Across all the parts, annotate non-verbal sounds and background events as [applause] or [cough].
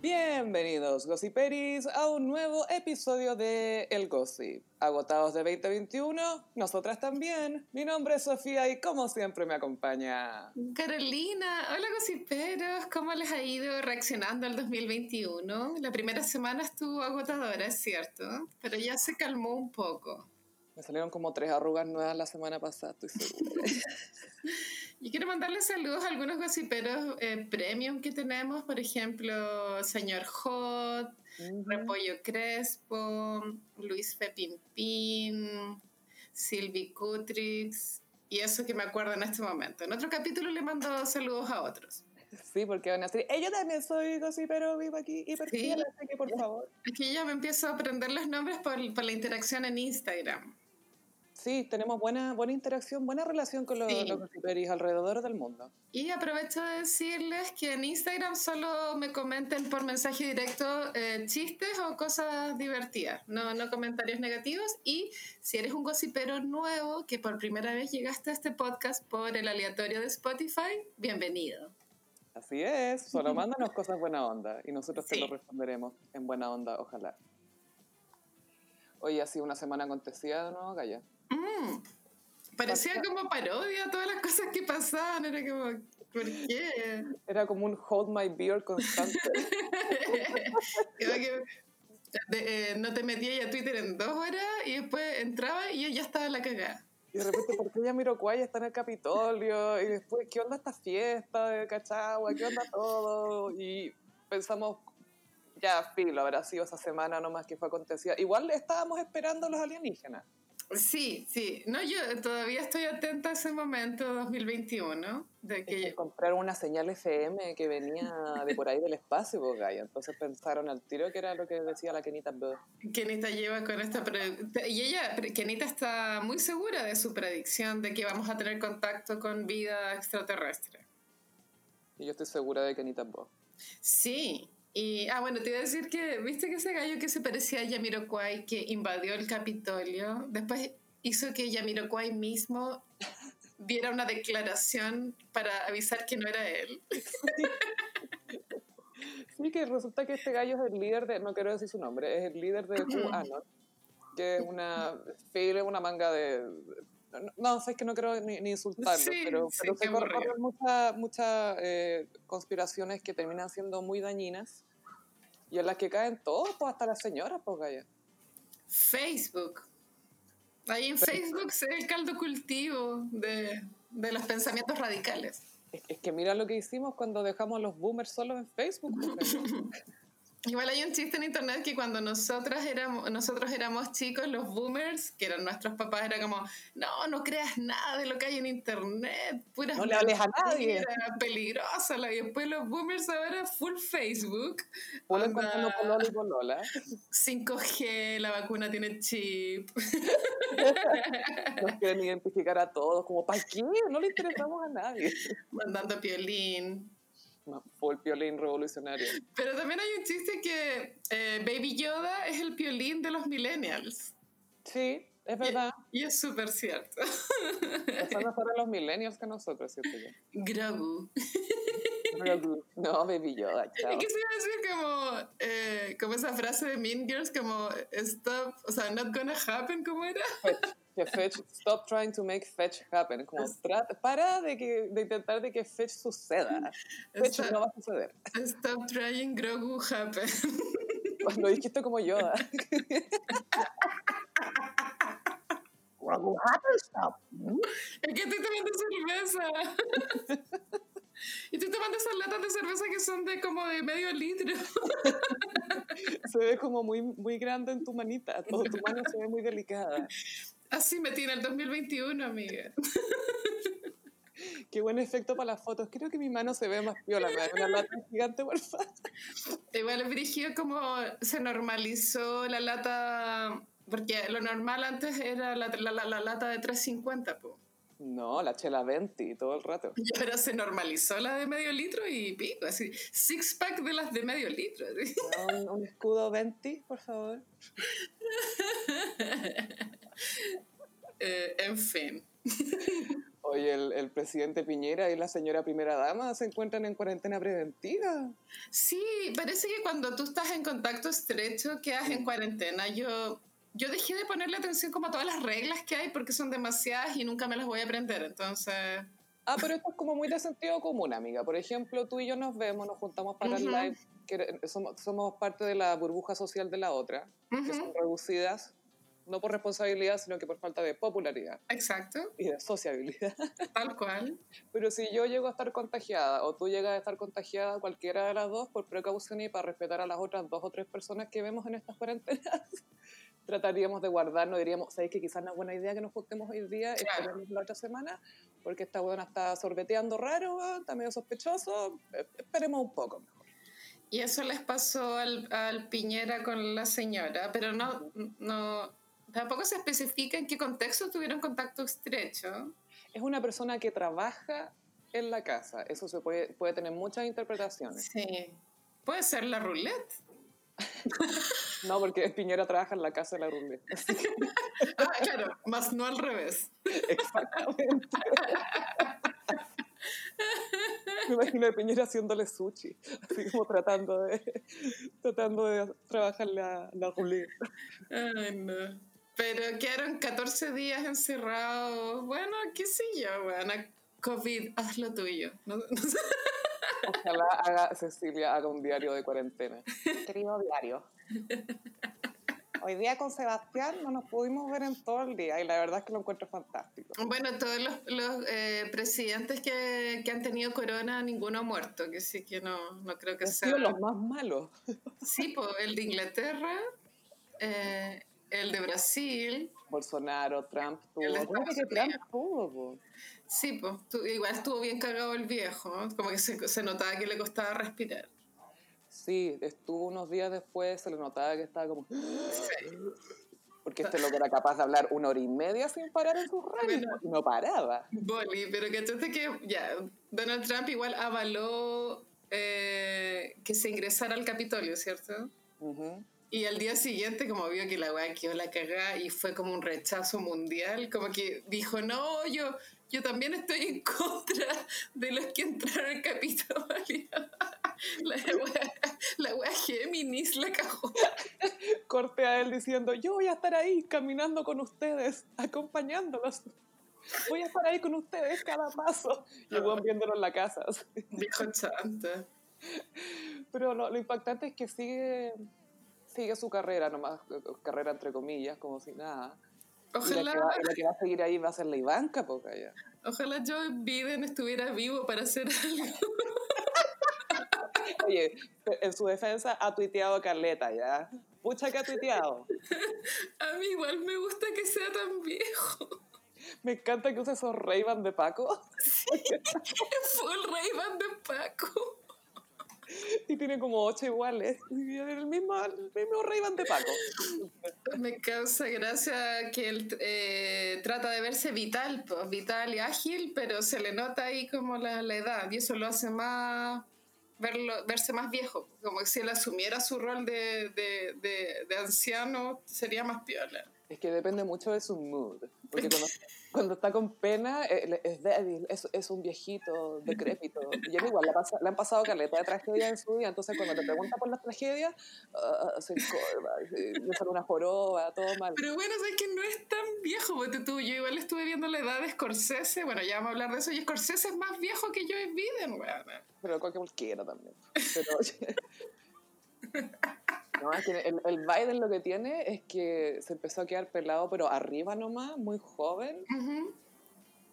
Bienvenidos, Gossiperis, a un nuevo episodio de El Gossip. Agotados de 2021, nosotras también. Mi nombre es Sofía y como siempre me acompaña. Carolina, hola Gossiperos, ¿cómo les ha ido reaccionando al 2021? La primera semana estuvo agotadora, es cierto, pero ya se calmó un poco. Me salieron como tres arrugas nuevas la semana pasada, estoy segura. [laughs] Y quiero mandarle saludos a algunos gossiperos eh, premium que tenemos, por ejemplo, Señor Hot, Repollo Crespo, Luis Fepimpín, Silvi Cutrix, y eso que me acuerdo en este momento. En otro capítulo le mando saludos a otros. Sí, porque van a decir, yo también soy gossipero vivo aquí, y sí. que por favor. Aquí ya me empiezo a aprender los nombres por, por la interacción en Instagram. Sí, tenemos buena, buena interacción, buena relación con los, sí. alrededor del mundo. Y aprovecho de decirles que en Instagram solo me comenten por mensaje directo eh, chistes o cosas divertidas, no, no comentarios negativos. Y si eres un gossipero nuevo que por primera vez llegaste a este podcast por el aleatorio de Spotify, bienvenido. Así es, solo [laughs] mándanos cosas buena onda y nosotros te lo responderemos en buena onda, ojalá. Hoy ha sido una semana acontecida, ¿no, Gaya? Mm. Parecía como parodia todas las cosas que pasaban, era como, ¿por qué? Era como un hold my beer constante. [laughs] Eh, no te metías a Twitter en dos horas y después entraba y ya estaba la cagada. Y de repente, ¿por qué Yamiroquai está en el Capitolio? Y después, ¿qué onda esta fiesta de Cachagua? ¿Qué onda todo? Y pensamos, ya, filo, habrá sido esa semana nomás que fue acontecida. Igual estábamos esperando a los alienígenas. Sí, sí. No, yo todavía estoy atenta a ese momento 2021 de que... comprar una señal FM que venía de por ahí del espacio, pues, Entonces pensaron al tiro que era lo que decía la Kenita Kenita lleva con esta... Y ella, Kenita está muy segura de su predicción de que vamos a tener contacto con vida extraterrestre. Y yo estoy segura de Kenita Boo. Sí, y, ah, bueno, te iba a decir que, viste que ese gallo que se parecía a Yamiroquai, que invadió el Capitolio, después hizo que Yamiroquai mismo viera una declaración para avisar que no era él. [laughs] Sí, que resulta que este gallo es el líder de, no quiero decir su nombre, es el líder de QAnon, que es una, una manga de, no, sé, es que no quiero ni, insultarlo, pero, se corren muchas muchas eh, conspiraciones que terminan siendo muy dañinas y en las que caen todos, pues hasta las señoras, pues Gaya. Facebook. Ahí en Facebook se ve el caldo cultivo de, de los pensamientos radicales. Es, que mira lo que hicimos cuando dejamos a los boomers solos en Facebook. [laughs] Igual hay un chiste en internet que cuando nosotras éramos, nosotros éramos chicos, los boomers, que eran nuestros papás, era como, no, no creas nada de lo que hay en internet, puras no le hables a nadie. Peligrosa. Y después los boomers ahora full Facebook. Polola y polola. 5G, la vacuna tiene chip. Nos quieren identificar a todos, como, ¿para qué? No le interesamos a nadie. [laughs] Mandando piolín fue el piolín revolucionario. [laughs] Pero también hay un chiste que eh, Baby Yoda es el piolín de los millennials. Sí, es verdad. Y, es súper cierto. [laughs] Están mejor los millennials que nosotros, ¿cierto? Grogu. Grogu. No, Baby Yoda, chao. [laughs] Es que se iba a decir como, eh, como esa frase de Mean Girls, como, stop, o sea, not gonna happen, ¿cómo era? que Fetch, stop trying to make Fetch happen. Como, para de, que, de intentar de que Fetch suceda. Fetch no va a suceder. Stop trying Grogu happen. [laughs] Lo dijiste como Yoda. Grogu happen, stop. Es que estoy tomando cerveza. [laughs] Y estoy tomando esas latas de cerveza que son de como de medio litro. [laughs] Se ve como muy, muy grande en tu manita. Todo, tu mano se ve muy delicada. Así me tiene el 2021, amiga. Qué buen efecto para las fotos. Creo que mi mano se ve más piola. Me una lata gigante, por favor. Igual es brígido como se normalizó la lata. Porque lo normal antes era la, la, lata de 350, po. No, la chela 20 todo el rato. [laughs] Pero se normalizó la de medio litro y pico, así. Six pack de las de medio litro. [laughs] Un, un, escudo 20, por favor. [laughs] Eh, en fin. Oye, el, el, presidente Piñera y la señora primera dama se encuentran en cuarentena preventiva. Sí, parece que cuando tú estás en contacto estrecho quedas en cuarentena. Yo, yo dejé de ponerle atención como a todas las reglas que hay porque son demasiadas y nunca me las voy a aprender, entonces... Ah, pero esto es como muy de sentido común, amiga. Por ejemplo, tú y yo nos vemos, nos juntamos para el live, que somos, somos parte de la burbuja social de la otra, que son reducidas no por responsabilidad, sino que por falta de popularidad. Exacto. Y de sociabilidad. [laughs] Tal cual. Pero si yo llego a estar contagiada o tú llegas a estar contagiada, cualquiera de las dos, por precaución y para respetar a las otras dos o tres personas que vemos en estas cuarentenas, [laughs] trataríamos de guardarnos, diríamos, ¿sabéis que quizás no es buena idea que nos juntemos hoy día, claro. la otra semana? Porque esta buena está sorbeteando raro, está medio sospechoso, eh, esperemos un poco mejor. Y eso les pasó al, al Piñera con la señora, pero no, no, Tampoco se especifica en qué contexto tuvieron contacto estrecho. Es una persona que trabaja en la casa. Eso se puede, puede tener muchas interpretaciones. Sí. Puede ser la roulette. [laughs] no, porque Piñera trabaja en la casa de la roulette. [laughs] ah, claro, más no al revés. Exactamente. Me imagino a Piñera haciéndole sushi, así como tratando de, tratando de trabajar la, la roulette. Ay, no. Pero quedaron 14 días encerrados. Bueno, qué sé yo, bueno, COVID, haz lo tuyo. Ojalá haga, Cecilia haga un diario de cuarentena. Querido diario. Hoy día con Sebastián no nos pudimos ver en todo el día y la verdad es que lo encuentro fantástico. Bueno, todos los, los eh, presidentes que, que, han tenido corona, ninguno ha muerto, que sí que no, no creo que sea. Sido los más malos. Sí, pues el de Inglaterra, eh, el de Brasil. Bolsonaro, Trump tuvo. El de que Trump tuvo, Sí, pues igual estuvo bien cargado el viejo, como que se, se, notaba que le costaba respirar. Sí, estuvo unos días después, se le notaba que estaba como... Porque este loco era capaz de hablar una hora y media sin parar en su radio y no paraba. Boli, pero que entonces que ya, Donald Trump igual avaló eh, que se ingresara al Capitolio, ¿cierto? Uh y al día siguiente, como vio que la weá quedó la cagada y fue como un rechazo mundial, como que dijo, no, yo, yo también estoy en contra de los que entraron al Capitolio. [laughs] La weá, la wea Géminis la cagó. Corte a él diciendo, yo voy a estar ahí caminando con ustedes, acompañándolos. Voy a estar ahí con ustedes cada paso. Y el viéndolo en la casa. Dijo chanta. Pero lo, lo impactante es que sigue sigue su carrera nomás, eh, eh, carrera entre comillas, como si nada. Ojalá. la, que va, a seguir ahí va a ser la Ivanka, poca ya. Ojalá Joe Biden estuviera vivo para hacer [laughs] algo. Oye, en su defensa ha tuiteado Carleta, ¿ya? Pucha que ha tuiteado. [laughs] A mí igual me gusta que sea tan viejo. Me encanta que use esos ray de Paco. [laughs] Sí, full ray de Paco y tiene como ocho iguales. [laughs] Y el mismo, el mismo Rey Van de Paco. Me causa gracia que él eh, trata de verse vital, pues, vital y ágil, pero se le nota ahí como la, la edad y eso lo hace más verlo, verse más viejo, como si él asumiera su rol de, de, de, de anciano, sería más piola. Es que depende mucho de su mood. Porque [laughs] cuando está con pena eh, es débil, es, es un viejito decrépito. Y él igual le, han pasado caleta de tragedia en su vida, entonces cuando te pregunta por las tragedias, uh, se encorva, le sale una joroba, todo mal. Pero bueno, sabes que no es tan viejo, porque tú, yo igual estuve viendo la edad de Scorsese, bueno, ya vamos a hablar de eso, y Scorsese es más viejo que Joe Biden, weón. Pero cualquiera también. Pero, [laughs] No, es que el, el, Biden lo que tiene es que se empezó a quedar pelado, pero arriba nomás, muy joven.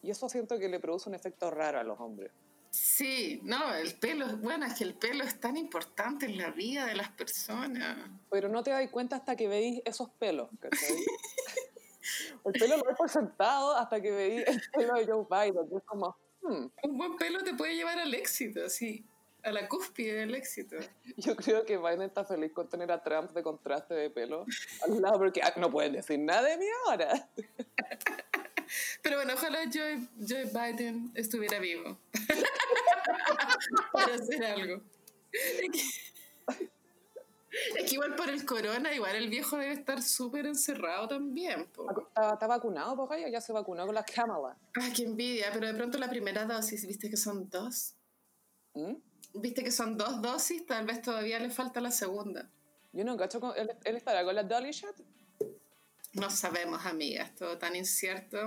Y eso siento que le produce un efecto raro a los hombres. Sí, no, el pelo, bueno, es que el pelo es tan importante en la vida de las personas. Pero no te das cuenta hasta que veis esos pelos, [laughs] el pelo lo he presentado hasta que veis el pelo de Joe Biden, que es como... Hmm. Un buen pelo te puede llevar al éxito, sí a la cúspide del éxito. Yo creo que Biden está feliz con tener a Trump de contraste de pelo al lado, porque ah, no pueden decir nada de mí ahora. Pero bueno, ojalá Joe, Joe Biden estuviera vivo para hacer algo. Es que igual por el corona, igual el viejo debe estar súper encerrado también. ¿Está, vacunado, po, Ya se vacunó con la cámara. Ay, qué envidia, pero de pronto la primera dosis, ¿viste que son dos? ¿Mm? ¿Viste que son dos dosis? Tal vez todavía le falta la segunda. Yo no cacho, con, ¿él, ¿él estará con la Dolly Shot? No sabemos, amiga, es todo tan incierto.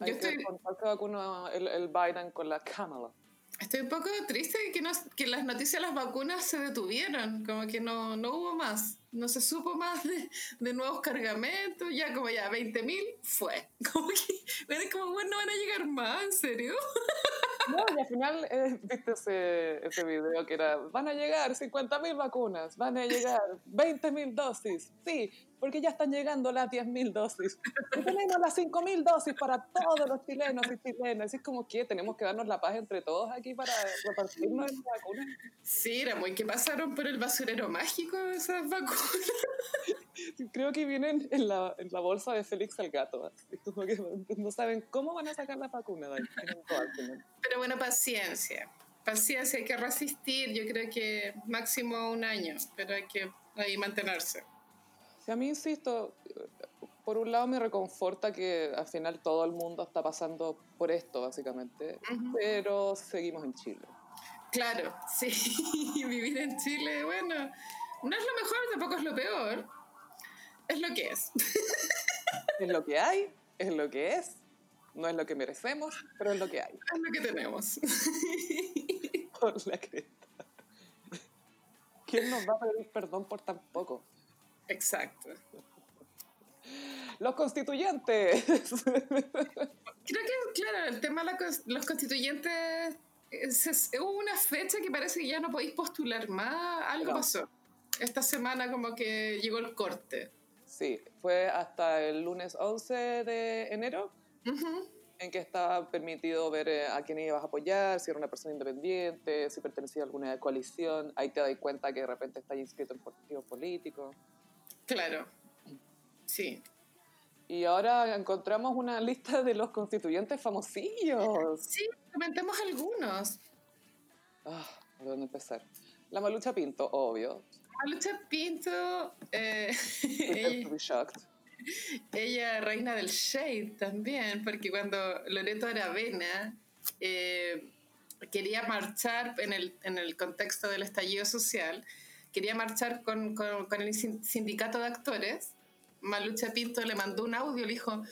Yo estoy... que vacunó el, el Biden con la Kamala. Estoy un poco triste que, no, que las noticias de las vacunas se detuvieron, como que no, no hubo más, no se supo más de, de nuevos cargamentos, ya como ya 20.000 fue. [laughs] Como que, como, bueno, no van a llegar más, ¿en serio? [laughs] No, y al final, eh, viste ese, ese video que era, van a llegar 50.000 vacunas, van a llegar 20.000 dosis, sí, porque ya están llegando las 10.000 dosis. Y tenemos las 5.000 dosis para todos los chilenos y chilenas. Y es como que tenemos que darnos la paz entre todos aquí para repartirnos las vacunas. Sí, era muy que pasaron por el basurero mágico esas vacunas. [laughs] Creo que vienen en la, en la bolsa de Félix el gato. no saben cómo van a sacar la vacuna. Pero bueno, paciencia. Paciencia, hay que resistir. Yo creo que máximo un año, pero hay que ahí mantenerse a mí, insisto, por un lado me reconforta que al final todo el mundo está pasando por esto, básicamente, pero seguimos en Chile. Claro, sí, [laughs] vivir en Chile, bueno, no es lo mejor, tampoco es lo peor, es lo que es. es lo que hay, es lo que es, no es lo que merecemos, pero es lo que hay. Es lo que tenemos. [laughs] por la cresta. ¿Quién nos va a pedir perdón por tan poco? Exacto. Los constituyentes. [laughs] Creo que, claro, el tema de los constituyentes, hubo una fecha que parece que ya no podéis postular más, algo pasó. Esta semana como que llegó el corte. Sí, fue hasta el lunes 11 de enero, en que estaba permitido ver eh, a quién ibas a apoyar, si era una persona independiente, si pertenecía a alguna coalición. Ahí te das cuenta que de repente estás inscrito en partidos políticos. Claro, sí. Y ahora encontramos una lista de los constituyentes famosillos. Sí, comentemos algunos. Ah, ¿por dónde empezar? La Malucha Pinto, obvio. Malucha Pinto. Eh, [laughs] ella, ella, reina del shade también, porque cuando Loreto Aravena eh, quería marchar en el, en el contexto del estallido social, quería marchar con, con, el sindicato de actores, Malucha Pinto le mandó un audio, le dijo,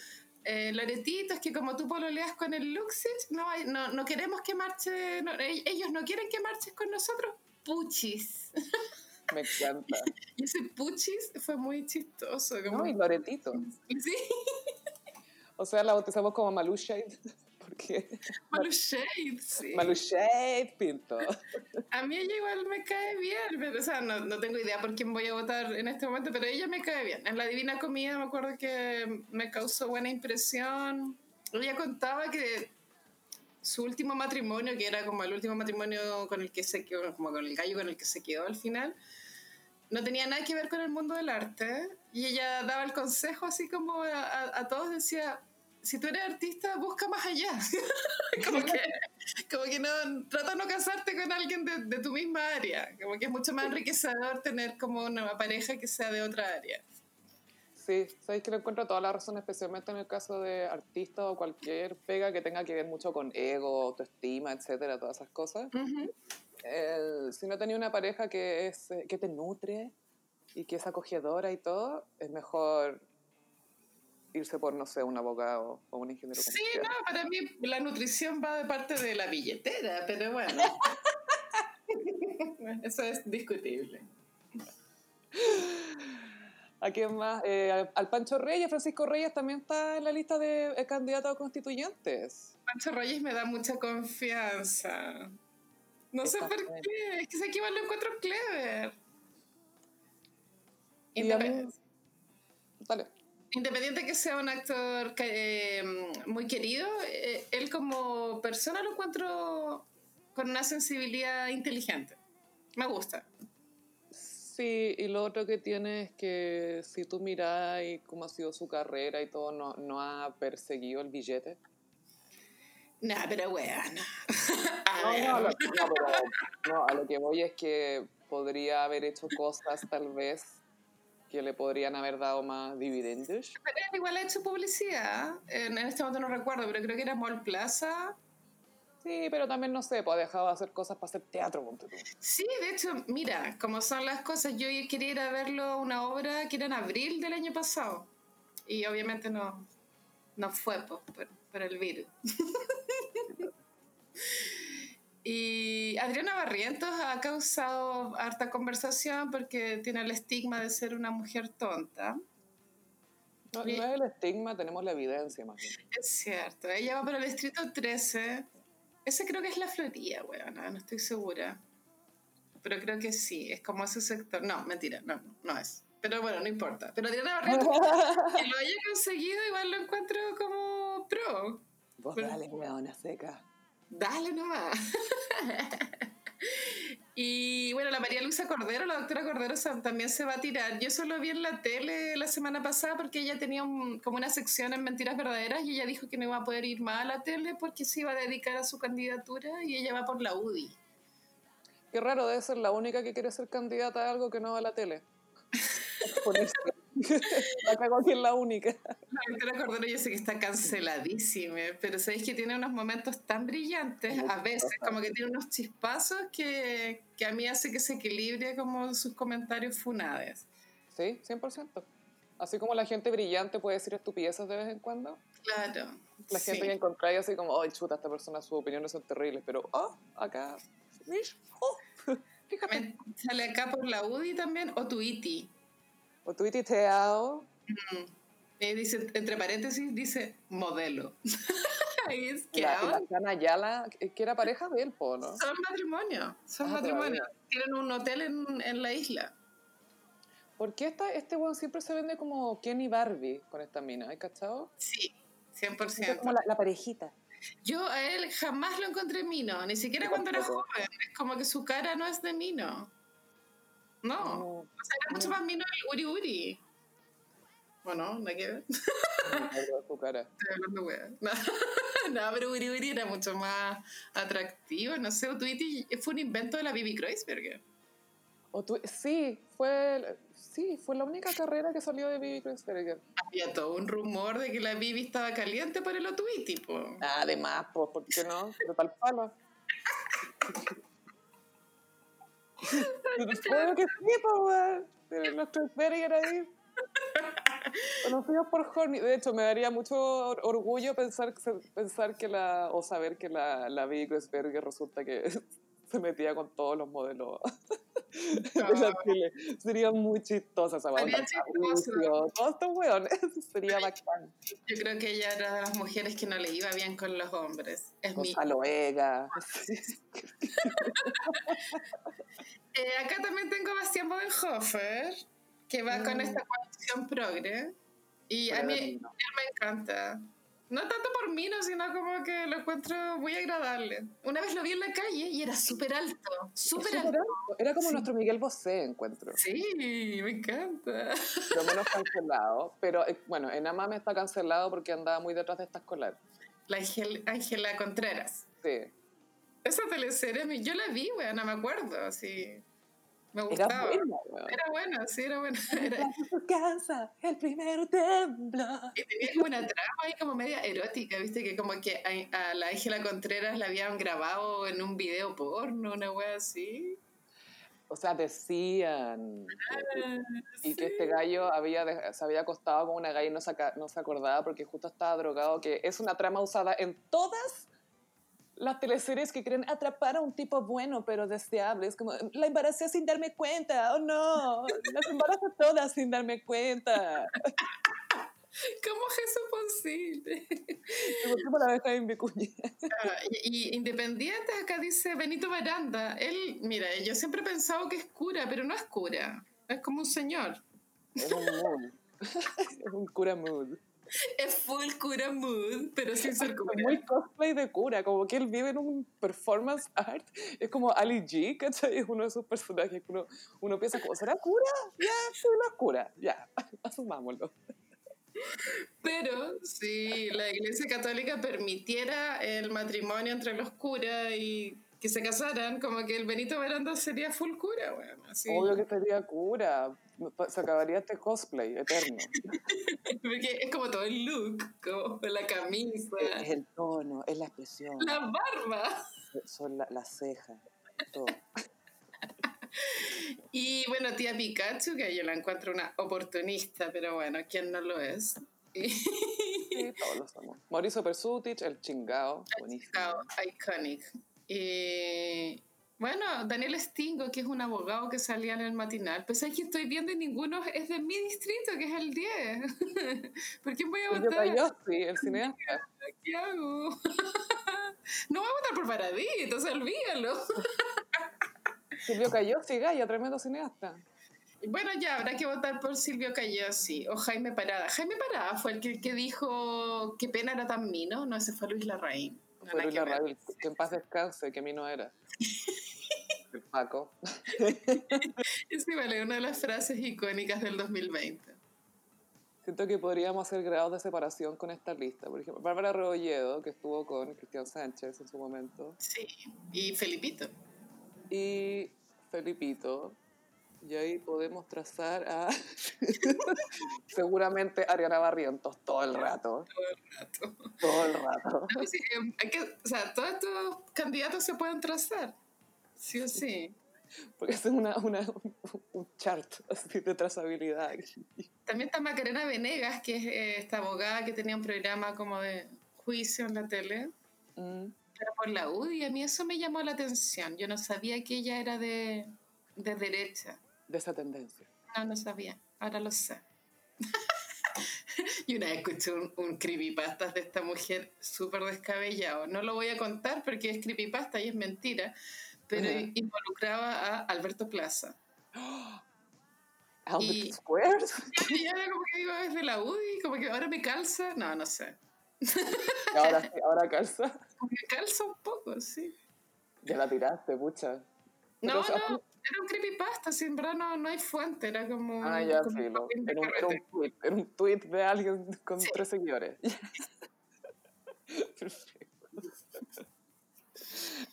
eh, Loretito, es que como tú pololeas con el Luxich, no, no, no queremos que marche, e-, ellos no quieren que marches con nosotros, puchis. [laughs] Me encanta. Y ese puchis fue muy chistoso. Como... No, y Loretito. Sí. O sea, la bautizamos como Malucha. [laughs] porque... [laughs] Malushade, sí. Malushade Pinto. [laughs] A mí ella igual me cae bien, pero, o sea, no, no, tengo idea por quién voy a votar en este momento, pero ella me cae bien. En La Divina Comida me acuerdo que me causó buena impresión. Ella contaba que su último matrimonio, que era como el último matrimonio con el que se quedó, como con el gallo con el que se quedó al final, no tenía nada que ver con el mundo del arte. Y ella daba el consejo así como a, a todos, decía, si tú eres artista, busca más allá. [laughs] [laughs] como, que, como que no, trata de no casarte con alguien de, de, tu misma área. Como que es mucho más enriquecedor tener como una pareja que sea de otra área. Sí, sabéis que lo encuentro toda la razón, especialmente en el caso de artistas o cualquier pega que tenga que ver mucho con ego, autoestima, etcétera, todas esas cosas. si no tenía una pareja que, es, que te nutre y que es acogedora y todo, es mejor irse por, no sé, un abogado o un ingeniero Sí, no, para mí la nutrición va de parte de la billetera, pero bueno. [laughs] Eso es discutible. ¿A quién más? Eh, al Pancho Reyes, Francisco Reyes también está en la lista de eh, candidatos constituyentes. Pancho Reyes me da mucha confianza. No sé por qué, es que que igual lo encuentro clever. Independiente. Dale. Independiente que sea un actor eh, muy querido, eh, él como persona lo encuentro con una sensibilidad inteligente. Me gusta. Sí, y lo otro que tiene es que si tú miras y cómo ha sido su carrera y todo, no, no ha perseguido el billete. [laughs] No, pero bueno. no, no, no, no, a lo que voy es que podría haber hecho cosas tal vez que le podrían haber dado más dividendos. Pero igual ha hecho publicidad, en, este momento no recuerdo, pero creo que era Mall Plaza. Sí, pero también no sé, pues ha dejado de hacer cosas para hacer teatro, Sí, de hecho, mira, como son las cosas, yo quería ir a verlo una obra que era en abril del año pasado. Y obviamente no, no fue pues, por, por el virus. [laughs] Y Adriana Barrientos ha causado harta conversación porque tiene el estigma de ser una mujer tonta. No, es el estigma, tenemos la evidencia más bien. Es cierto. Ella va para el distrito 13. Ese creo que es la Florida, weón, no estoy segura. Pero creo que sí, es como ese sector. No, mentira, no, no es. Pero bueno, no importa. Pero Adriana Barrientos, [laughs] que lo haya conseguido, igual lo encuentro como pro. Vos dale, weona seca. Dale nomás. [laughs] y bueno, la María Luisa Cordero, la doctora Cordero también se va a tirar. Yo solo vi en la tele la semana pasada porque ella tenía como una sección en Mentiras Verdaderas y ella dijo que no iba a poder ir más a la tele porque se iba a dedicar a su candidatura y ella va por la UDI. Qué raro, debe ser la única que quiere ser candidata a algo que no va a la tele. [laughs] [laughs] la cago aquí es la única. La Cordero yo sé que está canceladísima, pero sabéis que tiene unos momentos tan brillantes, a veces, como que tiene unos chispazos que, que a mí hace que se equilibre como sus comentarios funades. Sí, 100%. Así como la gente brillante puede decir estupideces de vez en cuando. Claro. La gente que encontráis así como, ay, chuta, esta persona, sus opiniones son terribles, pero, oh, acá, oh, [laughs] fíjate. Sale acá por la UDI también, o Tuiti o tuiteado. Mm. Eh, dice, entre paréntesis, dice modelo. [laughs] es que la, la Ayala, que era pareja de él, ¿no? Son matrimonio, son ah, matrimonio. Tienen un hotel en, en, la isla. ¿Por qué esta, este weón siempre se vende como Kenny Barbie con esta mina? ¿Hay cachado? Sí, 100%. como la, la, parejita. Yo a él jamás lo encontré mino, ni siquiera cuando era joven. Es como que su cara no es de mino. No, o sea, era mucho más mino el Uri Uri. Bueno, no hay que ver. su cara. [laughs] Estoy hablando wea. [laughs] No. no, pero Uri Uri era mucho más atractivo. No sé, Tweety fue un invento de la Bibi Kreuzberger. O tu, sí, fue, sí, fue la única carrera que salió de Bibi Kreuzberger. Había todo un rumor de que la Bibi estaba caliente por el Otwitty, po. Además, pues, ¿por qué no? Pero tal palo. [laughs] Supongo que sí, pues, weón. Nuestro era ahí. Conocidos por Horny. De hecho, me daría mucho orgullo pensar, pensar que la. o saber que la, la Vicky resulta que se metía con todos los modelos [laughs] de la tele. Sería muy chistosa esa Sería chistoso. Todos estos weones. [laughs] Sería bacán. Yo creo que ella era de las mujeres que no le iba bien con los hombres. Es mi... Ega. [laughs] eh, acá también tengo a Bastián Bodenhofer, que va con mm. esta coalición progre. Y a mí, a mí me encanta. No tanto por mí, no, sino como que lo encuentro muy agradable. Una vez lo vi en la calle y era súper alto, súper alto. Era como nuestro Miguel Bosé, encuentro. Sí, me encanta. [laughs] Lo menos cancelado, pero eh, bueno, en Amame está cancelado porque andaba muy detrás de esta escolar. La Ángela Contreras. Sí. Esa teleserie, yo la vi, weón, no me acuerdo, así. Me gustaba. Era buena, sí, era buena. [laughs] Era... su casa, el primer templo. Y tenía como una trama ahí como media erótica, viste, que como que a, la Ángela Contreras la habían grabado en un video porno, una wea así. O sea, decían. Ah, y que este gallo había, se había acostado con una galla y no se, no se acordaba porque justo estaba drogado, que es una trama usada en todas las teleseries que quieren atrapar a un tipo bueno pero deseable. Es como, la embaracé sin darme cuenta, oh no, las embarazo todas sin darme cuenta. ¿Cómo es eso posible? ¿Cómo la en Vicuña? Ah, y, independiente, acá dice Benito Baranda. Él, mira, yo siempre he pensado que es cura, pero no es cura. Es como un señor. Es un mood. es un cura mood. Es full cura mood, pero sin ser cura. Es muy cosplay de cura, como que él vive en un performance art. Es como Ali G, ¿cachai? Es uno de sus personajes uno, uno piensa, como, ¿será cura? Ya, no es cura. Ya, [laughs] asumámoslo. Pero si la Iglesia Católica permitiera el matrimonio entre los curas y que se casaran, como que el Benito Veranda sería full cura, bueno, así. Obvio que sería cura. Se acabaría este cosplay eterno. [laughs] Porque es como todo el look, como la camisa. Es el tono, es la expresión. La barba. Son las cejas, todo. [laughs] Y bueno, tía Pikachu, que yo la encuentro una oportunista, pero bueno, ¿quién no lo es? [laughs] Sí, todos lo somos. Mauricio Persutic, el chingao, buenísimo. Chingao, iconic. Y bueno, Daniel Stingo, que es un abogado que salía en el matinal, pues aquí estoy viendo y ninguno es de mi distrito, que es el 10. [laughs] ¿Por quién voy a votar? Yo, sí, el cineasta. [laughs] ¿Qué hago? [laughs] no voy a votar por Paradito, o sea, olvídalo. Silvio Cayosi, Gaya, tremendo cineasta. Bueno, ya habrá que votar por Silvio Cayosi o Jaime Parada. Jaime Parada fue el que, que dijo que pena era tan mino, no, ese fue Luis Larraín. fue Luis Larraín, que en paz descanse, que no era. El Paco. [laughs] sí, vale, una de las frases icónicas del 2020. Siento que podríamos hacer grados de separación con esta lista. Por ejemplo, Bárbara Rebolledo, que estuvo con Cristian Sánchez en su momento. Sí, y Felipito. Y Felipito. Y ahí podemos trazar a [laughs] seguramente Ariana Barrientos todo el rato. Todo el rato. Todo el rato. Eh, o sea, todos estos candidatos se pueden trazar. Sí o sí. Porque es una, una, un chart así de trazabilidad. También está Macarena Venegas, que es eh, esta abogada que tenía un programa como de juicio en la tele. Mm. Pero por la UDI, a mí eso me llamó la atención. Yo no sabía que ella era de, de derecha. De esa tendencia. No, no sabía. Ahora lo sé. [laughs] y una vez escuché un, un creepypasta de esta mujer súper descabellado. No lo voy a contar porque es creepypasta y es mentira, pero involucraba a Alberto Plaza. [gasps] ¿Albert Squares? [laughs] Y ahora como que digo, es de la UDI, como que ahora me calza. No, no sé. [laughs] ahora, ahora calza. Me calza un poco, sí. Ya la tiraste, pucha. No, no, era un creepypasta, sin verdad no, no hay fuente, era como... Ah, ya, sí, era, un, era, un, tweet, era un tweet de alguien con tres seguidores. [laughs] Perfecto.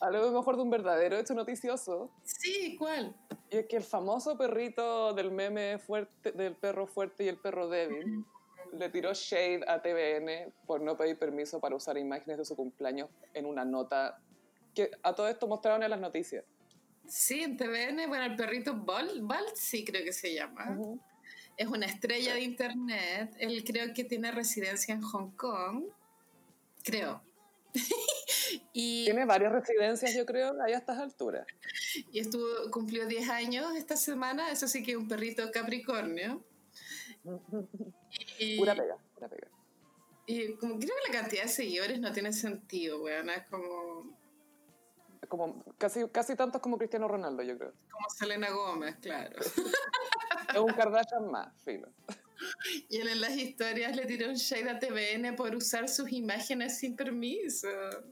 Algo mejor de un verdadero hecho noticioso. Sí, ¿cuál? Y es que el famoso perrito del meme fuerte, del perro fuerte y el perro débil le tiró shade a TVN por no pedir permiso para usar imágenes de su cumpleaños en una nota que a todo esto mostraron en las noticias. Sí, en TVN, bueno, el perrito Ball sí creo que se llama. Es una estrella de internet. Él creo que tiene residencia en Hong Kong. Creo. [laughs] y, tiene varias residencias, yo creo, ahí a estas alturas. Y estuvo, cumplió 10 años esta semana. Eso sí que es un perrito Capricornio. [laughs] y, pura pega, pura pega. Y como creo que la cantidad de seguidores no tiene sentido, weón. Es como como casi, casi tantos como Cristiano Ronaldo, yo creo. Como Selena Gómez, claro. [laughs] es un Kardashian más, filo. [laughs] Y él en las historias le tiró un shade a TVN por usar sus imágenes sin permiso.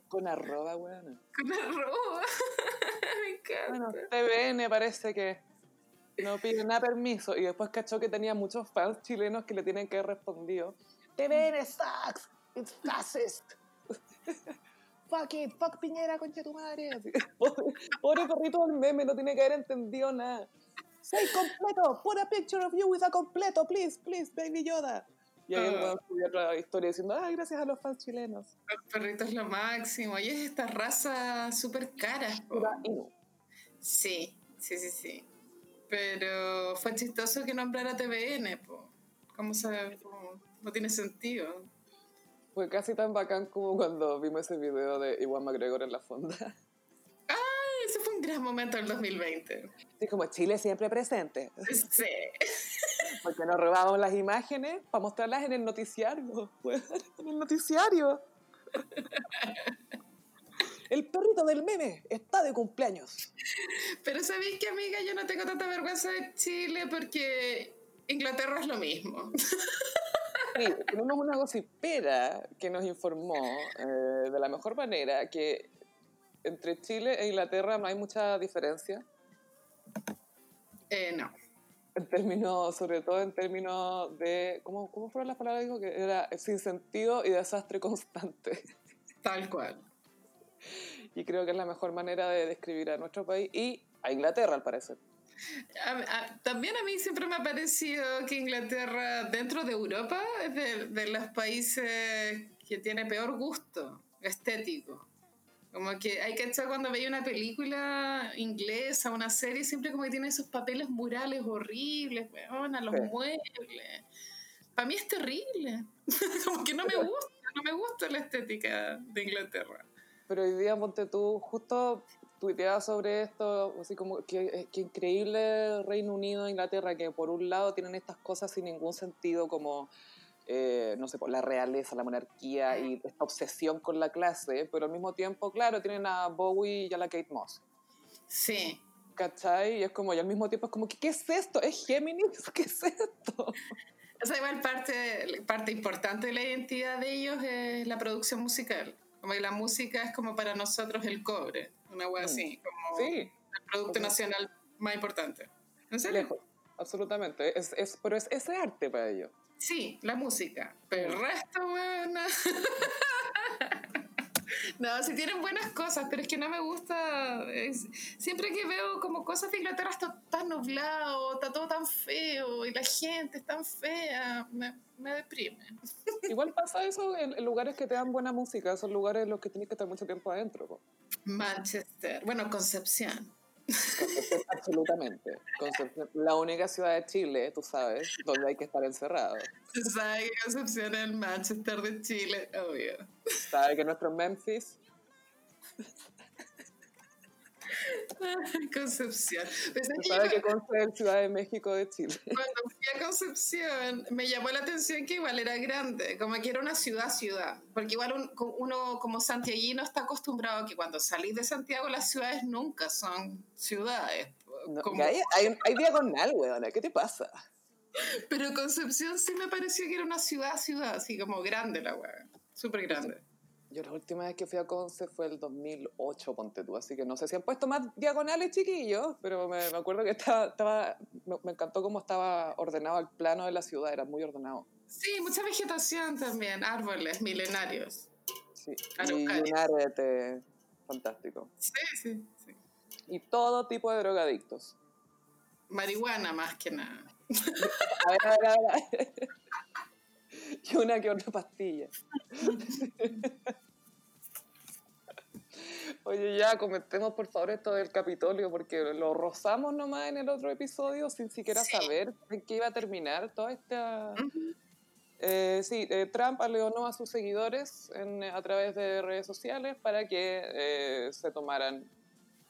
Con arroba, weón. Con arroba. [laughs] Me encanta. Bueno, TVN parece que no pide nada permiso y después cachó que tenía muchos fans chilenos que le tienen que haber respondido TVN sucks, it's fascist [laughs] fuck it, fuck Piñera, concha tu madre. Pobre, perrito del meme, no tiene que haber entendido nada. Say completo, put a picture of you with a completo, please, please, baby Yoda. Y ahí el weón subió otra historia diciendo, ay, gracias a los fans chilenos. El perrito es lo máximo. Y es esta raza súper cara. Sí, sí, sí, sí. Pero fue chistoso que nombrara TVN, po. ¿Cómo se...? No tiene sentido. Fue casi tan bacán como cuando vimos ese video de Iwan McGregor en la fonda. Un gran momento del 2020. Sí, como Chile siempre presente. Sí. Porque nos robamos las imágenes para mostrarlas en el noticiario. [laughs] En el noticiario. El perrito del meme está de cumpleaños. Pero sabéis que, amiga, yo no tengo tanta vergüenza de Chile porque Inglaterra es lo mismo. Sí, tenemos una gocipera que nos informó eh, de la mejor manera que entre Chile e Inglaterra no hay mucha diferencia. Eh, no. En términos, sobre todo en términos de, ¿cómo, cómo fueron las palabras? Dijo que era sin sentido y desastre constante. Tal cual. y creo que es la mejor manera de describir a nuestro país y a Inglaterra, al parecer. también a mí siempre me ha parecido que Inglaterra, dentro de Europa, es de, de los países que tiene peor gusto estético. Como que hay que echar cuando veía una película inglesa, una serie, siempre como que tiene esos papeles murales horribles, weón, a los muebles. Para mí es terrible. [laughs] como que no me gusta, no me gusta la estética de Inglaterra. Pero hoy día, ponte tú, justo tuiteaba sobre esto, así como que, que increíble Reino Unido e Inglaterra, que por un lado tienen estas cosas sin ningún sentido como eh, no sé, por la realeza, la monarquía y esta obsesión con la clase, pero al mismo tiempo, claro, tienen a Bowie y a la Kate Moss. Sí. ¿Cachai? Y es como, y al mismo tiempo es como, ¿qué, es esto? ¿Es Géminis? [laughs] ¿Qué es esto? O sea, igual parte, parte importante de la identidad de ellos es la producción musical. Como que la música es como para nosotros el cobre, una wea mm. así, como sí. el producto nacional más importante. ¿En serio? Lejos, absolutamente. Es, es, pero es ese arte para ellos. Sí, la música. Pero el resto, bueno. [laughs] no, sí tienen buenas cosas, pero es que no me gusta. siempre que veo como cosas de Inglaterra está tan nublado, está todo tan feo y la gente es tan fea, me, me deprime. [laughs] Igual pasa eso en, lugares que te dan buena música, esos lugares en los que tienes que estar mucho tiempo adentro. Manchester, bueno, Concepción. Absolutamente. la única ciudad de Chile, tú sabes, donde hay que estar encerrado. Sabe que Concepción es el Manchester de Chile, obvio. Sabe que nuestro Memphis [laughs] Concepción. ¿Sabes qué consta el Ciudad de México de Chile? [laughs] Cuando fui a Concepción, me llamó la atención que igual era grande, como que era una ciudad-ciudad. Porque igual uno como santiaguino está acostumbrado a que cuando salís de Santiago las ciudades nunca son ciudades. hay, hay, diagonal, weón, ¿qué te pasa? Pero Concepción sí me pareció que era una ciudad-ciudad, así como grande la weón, súper grande. Yo la última vez que fui a Conce fue el 2008, ponte tú, así que no sé si han puesto más diagonales chiquillos, pero me, acuerdo que estaba, estaba me, encantó cómo estaba ordenado el plano de la ciudad, era muy ordenado. Sí, mucha vegetación también, árboles milenarios. Sí, y un arete fantástico. Sí, sí, sí. Y todo tipo de drogadictos. Marihuana más que nada. a ver, a ver, a ver. [laughs] y una que otra pastilla. [laughs] Oye, ya comentemos por favor esto del Capitolio, porque lo rozamos nomás en el otro episodio sin siquiera saber en qué iba a terminar toda esta... Eh, sí, eh, Trump aleonó a sus seguidores a través de redes sociales para que eh, se tomaran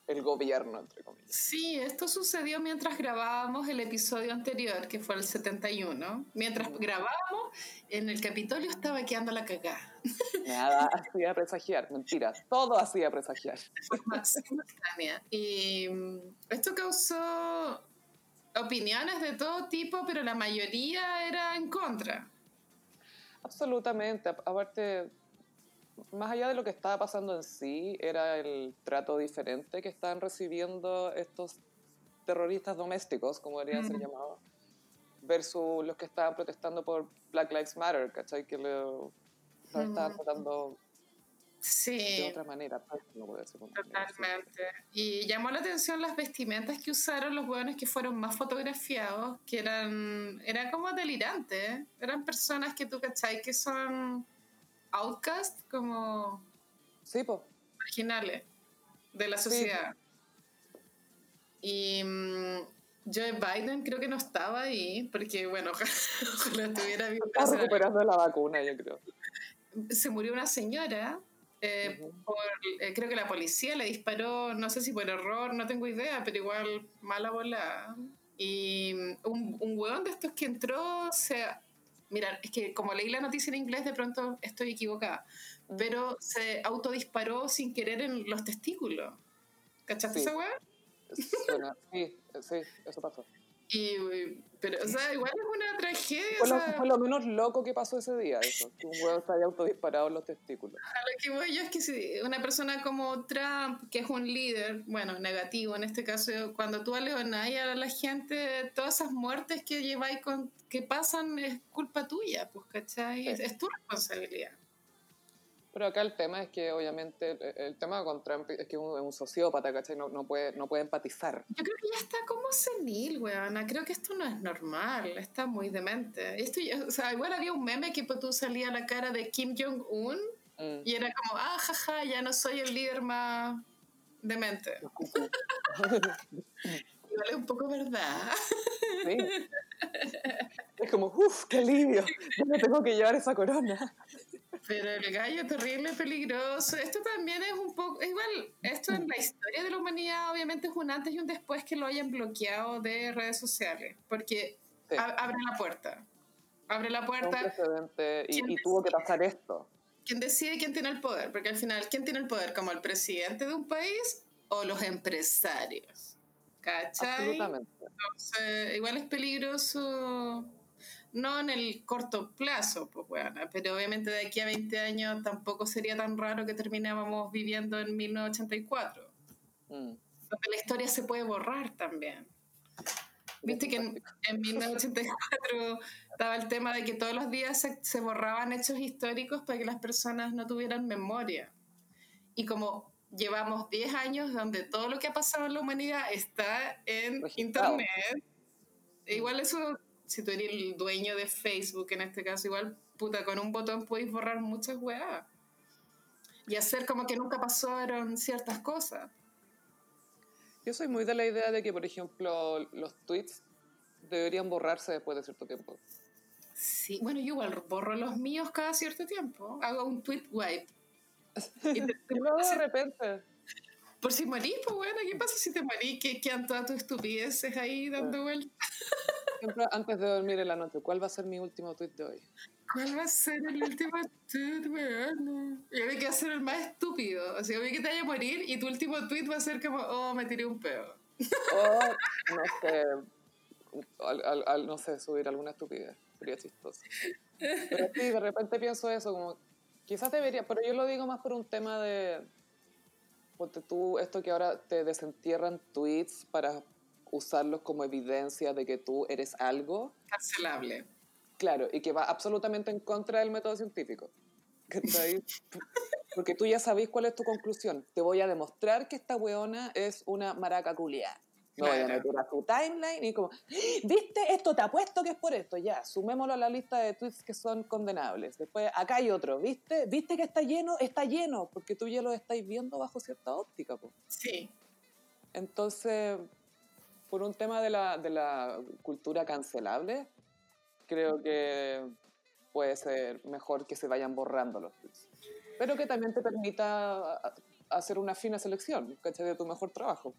el gobierno, entre comillas. Sí, esto sucedió mientras grabábamos el episodio anterior, que fue el 71. Mientras grabábamos, en el Capitolio estaba quedando la cagada. Nada hacía presagiar, mentiras, todo hacía presagiar. Y mm, esto causó opiniones de todo tipo, pero la mayoría era en contra. Absolutamente, aparte más allá de lo que estaba pasando en sí, era el trato diferente que estaban recibiendo estos terroristas domésticos, como deberían ser llamados, versus los que estaban protestando por Black Lives Matter, ¿cachai? Que lo, estaban tratando sí. de otra manera. Pues, Totalmente. Y llamó la atención las vestimentas que usaron los hueones que fueron más fotografiados, que eran, eran como delirantes. ¿eh? Eran personas que tú, ¿cachai? Que son outcast, como sí, po. marginales de la sociedad. Y mm, Joe Biden creo que no estaba ahí, porque bueno, [laughs] ojalá, estuviera bien. Está recuperando la vacuna, yo creo. Se murió una señora. Eh, eh, creo que la policía le disparó, no sé si por error, no tengo idea, pero igual mala bola. Y mm, un, un hueón de estos que entró se Mira, es que como leí la noticia en inglés, de pronto estoy equivocada. Mm. Pero se autodisparó sin querer en los testículos. ¿Cachaste esa weá? sí, sí, eso pasó. Y, pero, o sea, igual es una tragedia. Fue, lo, fue lo menos loco que pasó ese día, eso. Que un huevo se haya autodisparado en los testículos. A lo que voy yo es que si una persona como Trump, que es un líder, bueno, negativo en este caso, cuando tú aleonáis a la gente, todas esas muertes que lleváis con, que pasan es culpa tuya, pues, ¿cachai? Es, tu responsabilidad. Pero acá el tema es que obviamente el, tema con Trump es que es un, sociópata, ¿cachai? No, no, puede, no puede empatizar. Yo creo que ya está como senil, weona. Creo que esto no es normal, está muy demente. Esto, o sea, igual había un meme que pues, tú salía la cara de Kim Jong-un mm. y era como, ah, jaja, ya no soy el líder más demente. [laughs] igual es un poco verdad. Sí. [laughs] Es como, uff, qué alivio, yo no tengo que llevar esa corona. Pero el gallo terrible, peligroso. Esto también es un poco. igual, esto en la historia de la humanidad, obviamente, es un antes y un después que lo hayan bloqueado de redes sociales. Porque abre la puerta. Abre la puerta. Y, y tuvo que pasar esto. ¿Quién decide quién tiene el poder? Porque al final, ¿quién tiene el poder? ¿Como el presidente de un país o los empresarios? ¿Cachai? Absolutamente. Entonces, igual es peligroso no en el corto plazo, pues bueno, pero obviamente de aquí a 20 años tampoco sería tan raro que terminábamos viviendo en 1984, mm. donde la historia se puede borrar también. Viste que en, 1984 estaba el tema de que todos los días se, se, borraban hechos históricos para que las personas no tuvieran memoria. Y como llevamos 10 años donde todo lo que ha pasado en la humanidad está en Internet, igual eso si tú eres el dueño de Facebook, en este caso, igual, puta, con un botón puedes borrar muchas weas. Y hacer como que nunca pasaron ciertas cosas. Yo soy muy de la idea de que, por ejemplo, los tweets deberían borrarse después de cierto tiempo. Sí, bueno, yo igual borro los míos cada cierto tiempo. Hago un tweet wipe. [laughs] Y de repente. Por si morís, pues bueno, ¿qué pasa si te morís? Que quedan todas tus estupideces ahí dando vueltas antes de dormir en la noche, ¿cuál va a ser mi último tweet de hoy? ¿Cuál va a ser el último tweet, weón? Yo vi que va a ser el más estúpido. O sea, vi que te vaya a morir y tu último tweet va a ser como, oh, me tiré un pedo. O, no sé, al, no sé, subir alguna estupidez. Sería chistoso. Pero sí, de repente pienso eso, como, quizás debería, pero yo lo digo más por un tema de, porque tú, esto que ahora te desentierran tweets para usarlos como evidencia de que tú eres algo. Cancelable. Claro, y que va absolutamente en contra del método científico. Porque tú ya sabes cuál es tu conclusión. Te voy a demostrar que esta weona es una maraca culiada. [laughs] No voy a meter a tu timeline y como, ¿viste? Esto te apuesto que es por esto. Ya, sumémoslo a la lista de tweets que son condenables. Después, acá hay otro, ¿viste? ¿Viste que está lleno? Está lleno, porque tú ya lo estáis viendo bajo cierta óptica. pues Sí. Entonces, por un tema de la, de la cultura cancelable, creo que puede ser mejor que se vayan borrando los tweets. Pero que también te permita hacer una fina selección, ¿cachai? De tu mejor trabajo.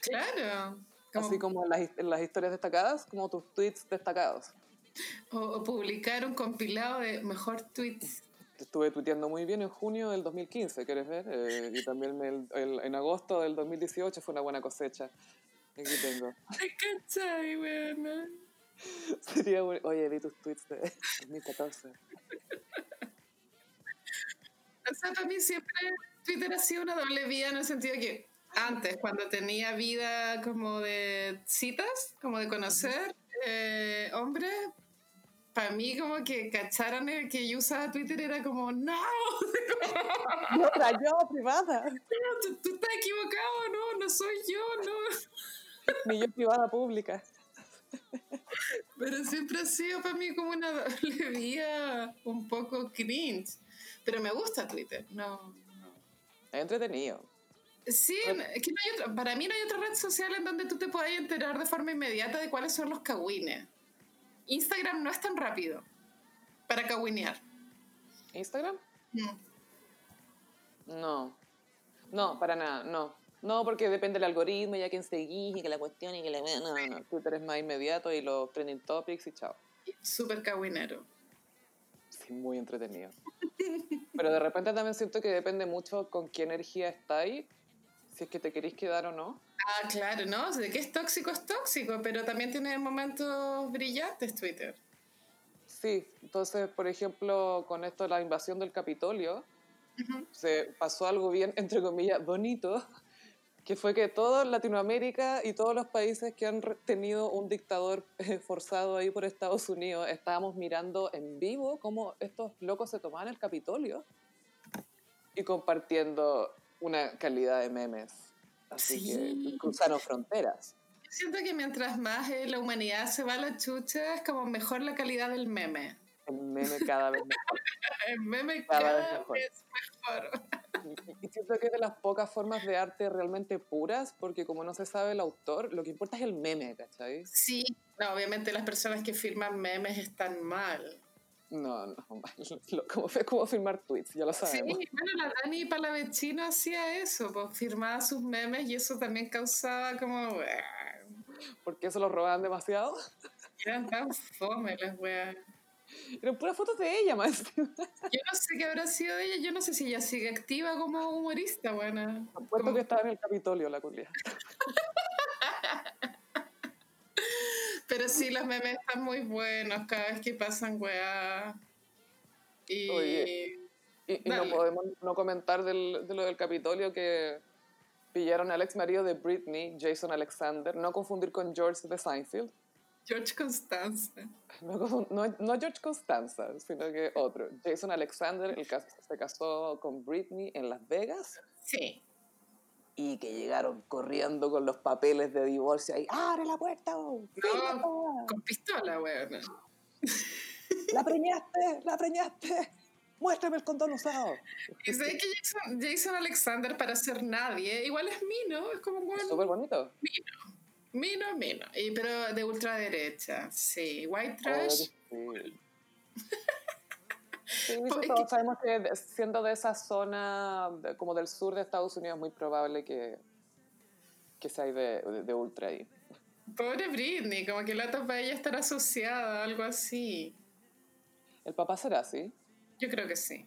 Claro. [laughs] Así como en las, en las, historias destacadas, como tus tweets destacados. O, publicar un compilado de mejor tweets. Estuve tuiteando muy bien en junio del 2015, ¿quieres ver? Eh, y también el, en agosto del 2018 fue una buena cosecha. Aquí tengo. ¿Cachai, weón? [laughs] Sería bueno. Oye, vi tus tweets de 2014. O sea, para mí siempre Twitter ha sido una doble vía en el sentido que antes, cuando tenía vida como de citas, como de conocer eh, hombres, para mí como que cacharan el que yo usaba Twitter era como, no. [laughs] No, yo privada. tú, tú, estás equivocado, no, no soy yo, no. Ni yo privada pública. Pero siempre ha sido para mí como una doble vía un poco cringe. Pero me gusta Twitter, no. Es entretenido. Sí, es que no hay otra, para mí no hay otra red social en donde tú te puedas enterar de forma inmediata de cuáles son los cagüines. Instagram no es tan rápido para cagüinear. ¿Instagram? No. No. No, para nada, no. No, porque depende del algoritmo, ya quién seguís y que la cuestión y que la... No, no, Twitter es más inmediato y los trending topics y chao. Súper cagüinero. Sí, muy entretenido. Pero de repente también siento que depende mucho con qué energía estáis, si es que te queréis quedar o no. Ah, claro, ¿no? De que es tóxico, es tóxico, pero también tiene momentos brillantes Twitter. Sí, entonces, por ejemplo, con esto de la invasión del Capitolio, se pasó algo bien, entre comillas, bonito, que fue que toda Latinoamérica y todos los países que han tenido un dictador eh, forzado ahí por Estados Unidos, estábamos mirando en vivo cómo estos locos se tomaban el Capitolio. y compartiendo una calidad de memes. Así que cruzaron fronteras. Siento que mientras más eh, la humanidad se va a la chucha, es como mejor la calidad del meme. El meme cada vez mejor. [laughs] el meme cada, vez mejor. Y siento que es de las pocas formas de arte realmente puras, porque como no se sabe el autor, lo que importa es el meme, ¿cachai? Sí, no, obviamente las personas que firman memes están mal. No, no, [laughs] como, como firmar tweets, ya lo sabemos. Sí, bueno, la Dani Palavecino hacía eso, pues firmaba sus memes y eso también causaba como... ¿Por qué se lo robaban demasiado? Eran tan fome las weas. Eran puras fotos de ella, [laughs] más. Yo no sé qué habrá sido de ella, yo no sé si ella sigue activa como humorista, buena. Apuesto que estaba en el Capitolio la culia. [laughs] Pero sí, los memes están muy buenos cada vez que pasan weá. Y, y, no podemos no comentar del, de lo del Capitolio que pillaron al ex marido de Britney, Jason Alexander, no confundir con George de Seinfeld. George Constanza. [laughs] No, no, George Constanza, sino que otro. Jason Alexander, el se casó con Britney en Las Vegas. Sí y que llegaron corriendo con los papeles de divorcio ahí, ¡abre la puerta! No, con pistola, weón. [laughs] ¡La preñaste! ¡La preñaste! ¡Muéstrame el condón usado! Y sé que Jason, Alexander, para ser nadie, igual es Mino, es como bueno. Súper bonito. Mino. Mino, Mino. Y, pero de ultraderecha, sí. White trash. [laughs] Sí, todos sabemos que siendo de esa zona, como del sur de Estados Unidos, es muy probable que, que sea de, de, ultra ahí. Pobre Britney, como que la para ella estar asociada a algo así. ¿El papá será así? Yo creo que sí.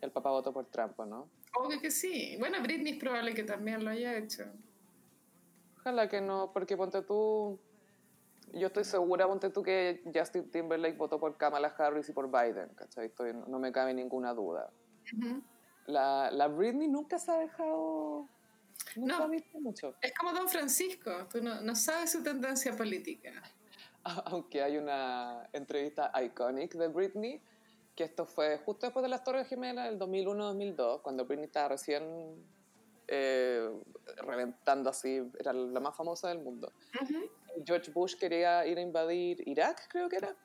El papá votó por Trump, ¿no? Obvio que sí. Bueno, Britney es probable que también lo haya hecho. Ojalá que no, porque ponte tú yo estoy segura, ponte tú, que Justin Timberlake votó por Kamala Harris y por Biden, ¿cachai? no me cabe ninguna duda. la, la, Britney nunca se ha dejado... Nunca no, ha visto mucho. Es como Don Francisco, tú no, no sabes su tendencia política. [laughs] Aunque hay una entrevista iconic de Britney, que esto fue justo después de las Torres Gemelas, el 2001-2002, cuando Britney estaba recién eh, reventando así, era la más famosa del mundo. George Bush quería ir a invadir Irak, creo que era.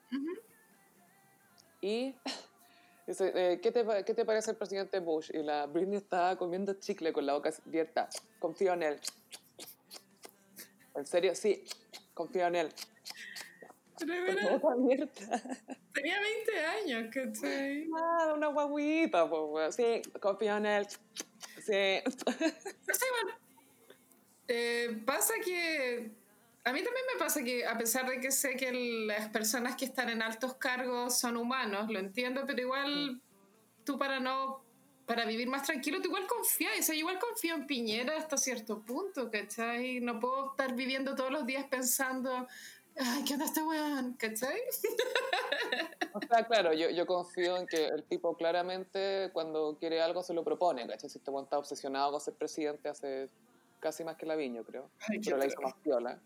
Y [laughs] dice, eh, ¿qué, te, ¿qué, te, parece el presidente Bush? Y la Britney estaba comiendo chicle con la boca abierta. Confío en él. ¿En serio? Sí, confío en él. [laughs] Tenía 20 años, ¿cachai? Ah, una guaguita, pues, sí, confío en él. Sí. [laughs] sí bueno, eh, pasa que a mí también me pasa que a pesar de que sé que las personas que están en altos cargos son humanos, lo entiendo, pero igual tú para no para vivir más tranquilo, tú igual confías, o sea, igual confío en Piñera hasta cierto punto, ¿cachai? No puedo estar viviendo todos los días pensando, ay, ¿qué onda este weón? ¿cachai? [laughs] O sea, claro, yo, yo confío en que el tipo claramente cuando quiere algo se lo propone, ¿cachai? Si este weón está obsesionado con ser presidente hace casi más que la viño, creo, pero la hizo más piola.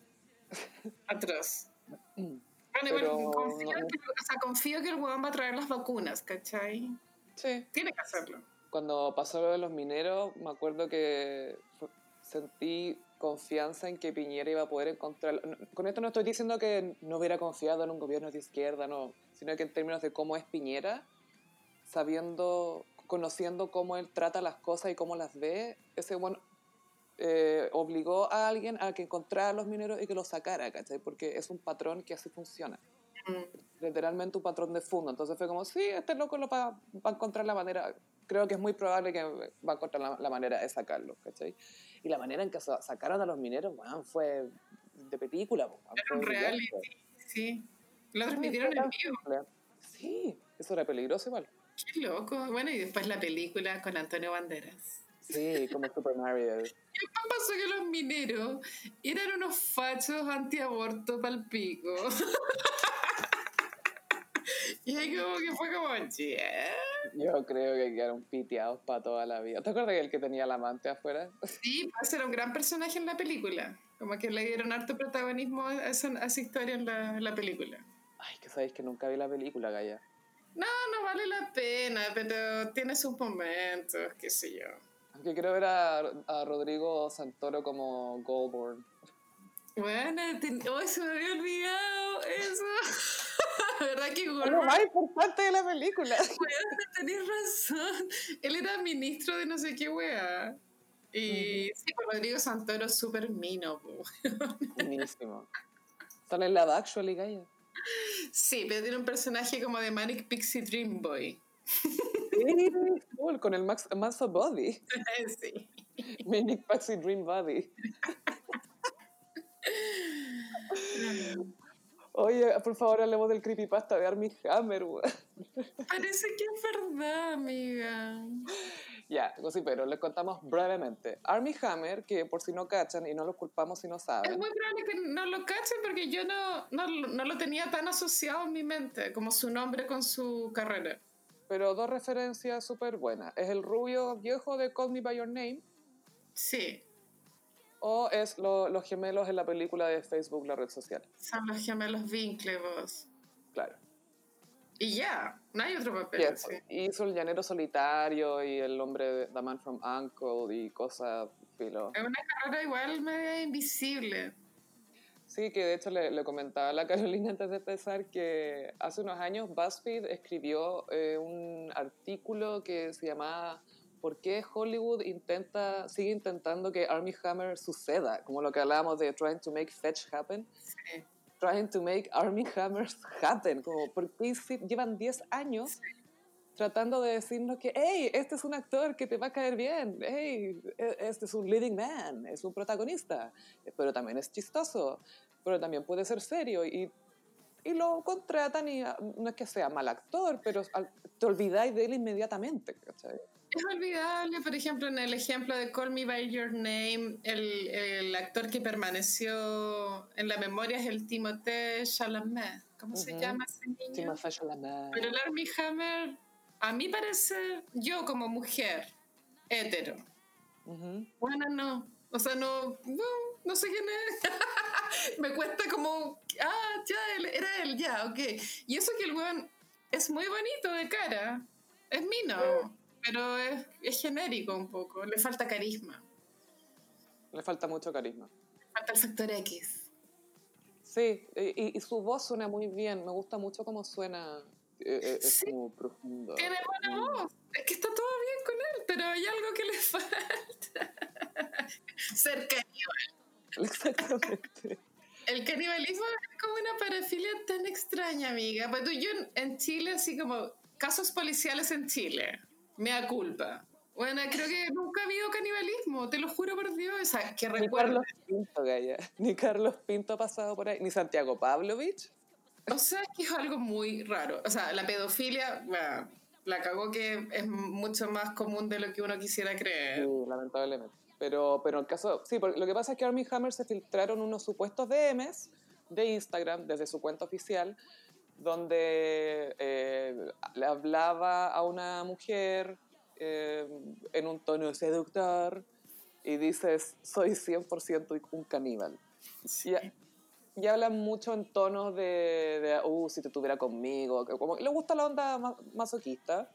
Atrás. Mm. Bueno, Pero, confío, que, o sea, confío que el huevón va a traer las vacunas, ¿cachai? Sí. Tiene que hacerlo. Cuando pasó lo de los mineros, me acuerdo que sentí confianza en que Piñera iba a poder encontrar... Con esto no estoy diciendo que no hubiera confiado en un gobierno de izquierda, no, sino que en términos de cómo es Piñera, sabiendo, conociendo cómo él trata las cosas y cómo las ve, ese bueno eh, obligó a alguien a que encontrara los mineros y que los sacara, ¿cachai? Porque es un patrón que así funciona. Mm. Literalmente un patrón de fondo. Entonces fue como, sí, este loco lo va, va, a encontrar la manera, creo que es muy probable que va a encontrar la, manera de sacarlo, ¿cachai? Y la manera en que sacaron a los mineros, bueno, fue de película. Era un reality, sí. Lo transmitieron en vivo. Sí, eso era peligroso igual. Qué loco. Bueno, y después la película con Antonio Banderas. Sí, como Super Mario. [laughs] ¿Qué pasó que los mineros eran unos fachos antiaborto pico? [laughs] y ahí como que fue como, yeah. Yo creo que quedaron piteados para toda la vida. ¿Te acuerdas que el que tenía la amante afuera? [laughs] Sí, pues era un gran personaje en la película. Como que le dieron harto protagonismo a esa, historia en la, la película. Ay, que sabéis que nunca vi la película, Gaya. No, no vale la pena, pero tiene sus momentos, qué sé yo. Aunque quiero ver a, a Rodrigo Santoro como Goldborn. Bueno, hoy se me había olvidado eso. [laughs] ¿Verdad que Es lo más importante de la película. [laughs] Tenés razón. Él era ministro de no sé qué wea. Y sí, pues Rodrigo Santoro es súper mino. Buenísimo. Sale en la actually, Gaia. Sí, pero tiene un personaje como de Manic Pixie Dream Boy. Sí, cool, con el Max, Body. [laughs] sí. Manic Pixie Dream Body. Oye, por favor, hablemos del creepypasta de Armie Hammer, Parece que es verdad, amiga. Ya, sí, pero les contamos brevemente. Armie Hammer, que por si no cachan y no lo culpamos si no saben. Es muy probable que no lo cachen porque yo no, no, no lo tenía tan asociado en mi mente como su nombre con su carrera. Pero dos referencias súper buenas. Es el rubio viejo de Call Me By Your Name. Sí. O es los gemelos en la película de Facebook, la red social. Son los gemelos Winklevoss. Claro. Y ya, no hay otro papel. Hizo el llanero solitario y el hombre de The Man from Uncle y cosas filo. Es una carrera igual media invisible. Sí, que de hecho le, comentaba a la [laughs] Carolina antes de empezar que hace unos años BuzzFeed escribió eh, un artículo que se llamaba ¿por qué Hollywood intenta, sigue intentando que Army Hammer suceda? Como lo que hablábamos de trying to make fetch happen. Trying to make Army Hammers happen. Como, ¿por qué llevan 10 años tratando de decirnos que, hey, este es un actor que te va a caer bien, hey, e, este es un leading man, es un protagonista, pero también es chistoso, pero también puede ser serio y y lo contratan y ah, no es que sea mal actor, pero te olvidáis de él inmediatamente. ¿cachai? Es olvidable, por ejemplo, en el ejemplo de Call Me By Your Name, el, el actor que permaneció en la memoria es el Timothée Chalamet. ¿Cómo se llama ese niño? Timothée Chalamet. Pero el Armie Hammer, a mí parece, yo como mujer, hetero. Bueno, no. O sea, no, no, no sé quién es. [laughs] Me cuesta como, ah, ya, era él, ya, ok. Y eso que el weón es muy bonito de cara. Es mino. Pero es, es, genérico un poco, le falta carisma. Le falta mucho carisma. Falta el factor X. Sí, y, y, su voz suena muy bien, me gusta mucho cómo suena, eh, eh, es sí, como profundo. Tiene buena voz, es que está todo bien con él, pero hay algo que le [laughs] falta. Ser caníbal. Exactamente. El canibalismo es como una parafilia tan extraña, amiga. Pues yo en Chile, así como casos policiales en Chile, me da culpa. Bueno, creo que nunca ha habido canibalismo, te lo juro por Dios. O sea, que ni Carlos Pinto, Gaya. [laughs] Ni Carlos Pinto ha pasado por ahí, ni Santiago Pavlovich. O sea, es que es algo muy raro. O sea, la pedofilia, bueno, la cagó que es mucho más común de lo que uno quisiera creer. Sí, lamentablemente. Pero, pero el caso, sí, lo que pasa es que Army Hammer se filtraron unos supuestos DMs de Instagram desde su cuenta oficial donde eh, le hablaba a una mujer eh, en un tono seductor y dices, soy 100% un caníbal. Y, hablan mucho en tonos de, de, uh, si te tuviera conmigo, como le gusta la onda masoquista.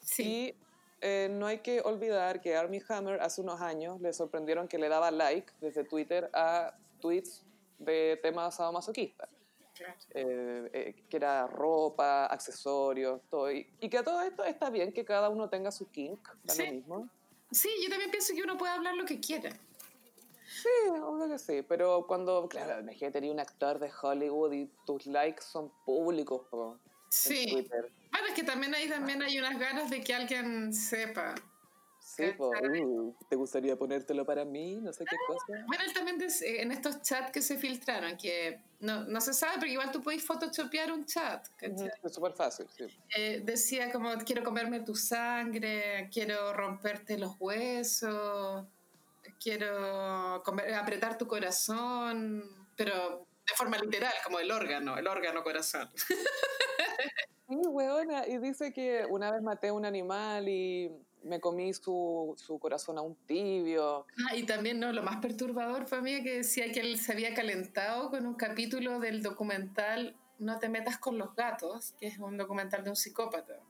Sí. Y eh, no hay que olvidar que Army Hammer hace unos años le sorprendieron que le daba like desde Twitter a tweets de temas masoquistas. Eh, eh, que era ropa, accesorios, todo. Y, que a todo esto está bien que cada uno tenga su kink, sí. lo mismo. Sí, yo también pienso que uno puede hablar lo que quiera. Sí, obvio que sí, pero cuando, claro, imagínate, tener un actor de Hollywood y tus likes son públicos por sí. Twitter. Bueno, es que también ahí también hay unas ganas de que alguien sepa. Sí, uh, ¿te gustaría ponértelo para mí? No sé qué cosa. Bueno, él también eh, en estos chats que se filtraron, que no, no se sabe, pero igual tú puedes photoshopear un chat. Es súper fácil, sí. Eh, decía como, quiero comerme tu sangre, quiero romperte los huesos, quiero apretar tu corazón, pero de forma literal, como el órgano, el órgano corazón. [laughs] Sí, weona, y dice que una vez maté a un animal y me comí su, su, corazón a un tibio. Ah, y también, no, lo más perturbador fue a mí que decía que él se había calentado con un capítulo del documental No te metas con los gatos, que es un documental de un psicópata.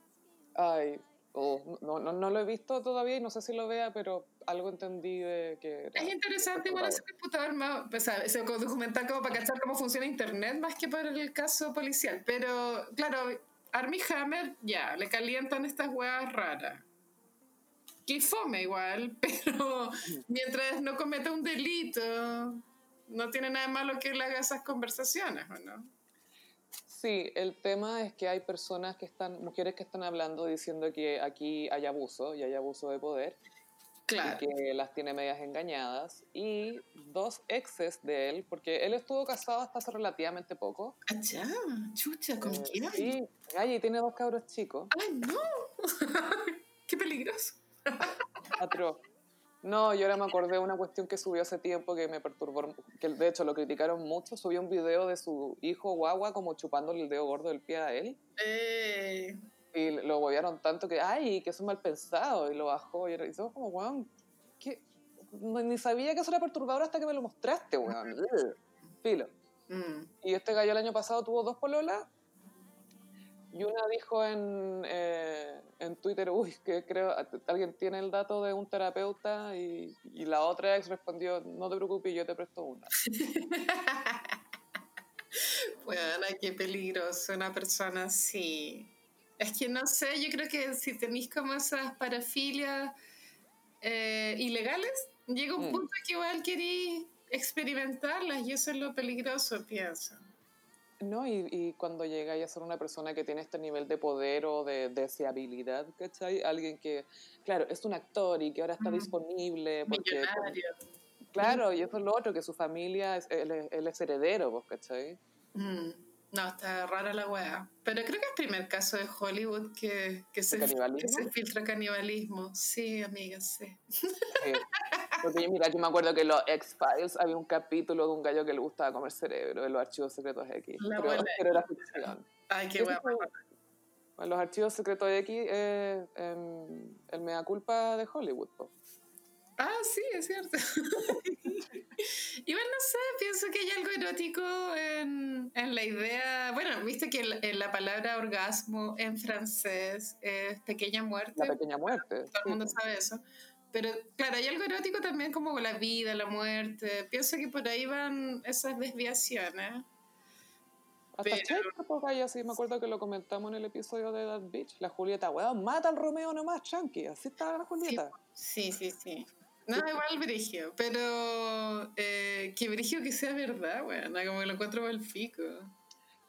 Ay, oh, no, no, no, lo he visto todavía y no sé si lo vea, pero algo entendí de que... es interesante igual ese computador más, pues, ese documental como para cachar cómo funciona Internet más que para el caso policial. Pero, claro, Armie Hammer, ya, le calientan estas huevas raras. Que fome igual, [laughs] pero mientras no cometa un delito, no tiene nada malo que él haga esas conversaciones, ¿o no? Sí, el tema es que hay personas que están, mujeres que están hablando diciendo que aquí hay abuso y hay abuso de poder. Claro. Y que las tiene medias engañadas. Y dos exes de él, porque él estuvo casado hasta hace relativamente poco. Ya, chucha, ¿con eh, quién? Sí, y tiene dos cabros chicos. ¡Ay, no! [laughs] ¡Qué peligroso! Atro. No, yo ahora me acordé de una cuestión que subió hace tiempo que me perturbó, que de hecho lo criticaron mucho. Subió un video de su hijo guagua como chupándole el dedo gordo del pie a él. Eh. Y lo bobearon tanto que, ay, que eso es mal pensado. Y lo bajó y hizo como, weón, ¿qué? ni sabía que eso era perturbador hasta que me lo mostraste, weón. [laughs] Filo. Mm. Y este gallo el año pasado tuvo dos pololas y una dijo en, eh, en Twitter, uy, que creo, alguien tiene el dato de un terapeuta y, y la otra ex respondió, no te preocupes, yo te presto una. [laughs] bueno, qué peligroso una persona así. Es que no sé, yo creo que si tenéis como esas parafilias eh, ilegales, llega un mm. punto que igual queréis experimentarlas y eso es lo peligroso, pienso. No, y, y, cuando llega a ser una persona que tiene este nivel de poder o de deseabilidad, ¿cachai? Alguien que, claro, es un actor y que ahora está disponible. Porque, claro, y eso es lo otro, que su familia, es, él, es heredero, pues, ¿cachai? No, está rara la weá. Pero creo que es el primer caso de Hollywood que, que, se, que se, filtra canibalismo. Sí, amiga, sí. sí. [laughs] Porque mira, yo me acuerdo que en los X-Files había un capítulo de un gallo que le gustaba comer cerebro en los archivos secretos de X. pero, pero, era ficción. Ay, qué guapo. Bueno, los archivos secretos de X es el mea culpa de Hollywood. Ah, sí, es cierto. [laughs] bueno, no sé, pienso que hay algo erótico en, en la idea. Bueno, viste que la, palabra orgasmo en francés es pequeña muerte. La pequeña muerte. Todo el mundo sabe eso. Pero claro, hay algo erótico también como la vida, la muerte. Pienso que por ahí van esas desviaciones. Hasta pero... yo sí me acuerdo que lo comentamos en el episodio de That Beach. La Julieta, weón, mata al Romeo nomás, chanqui. Así está la Julieta. Sí, sí, sí. No, igual Brigio, pero eh, que Brigio que sea verdad, weón. Como que lo encuentro el fico.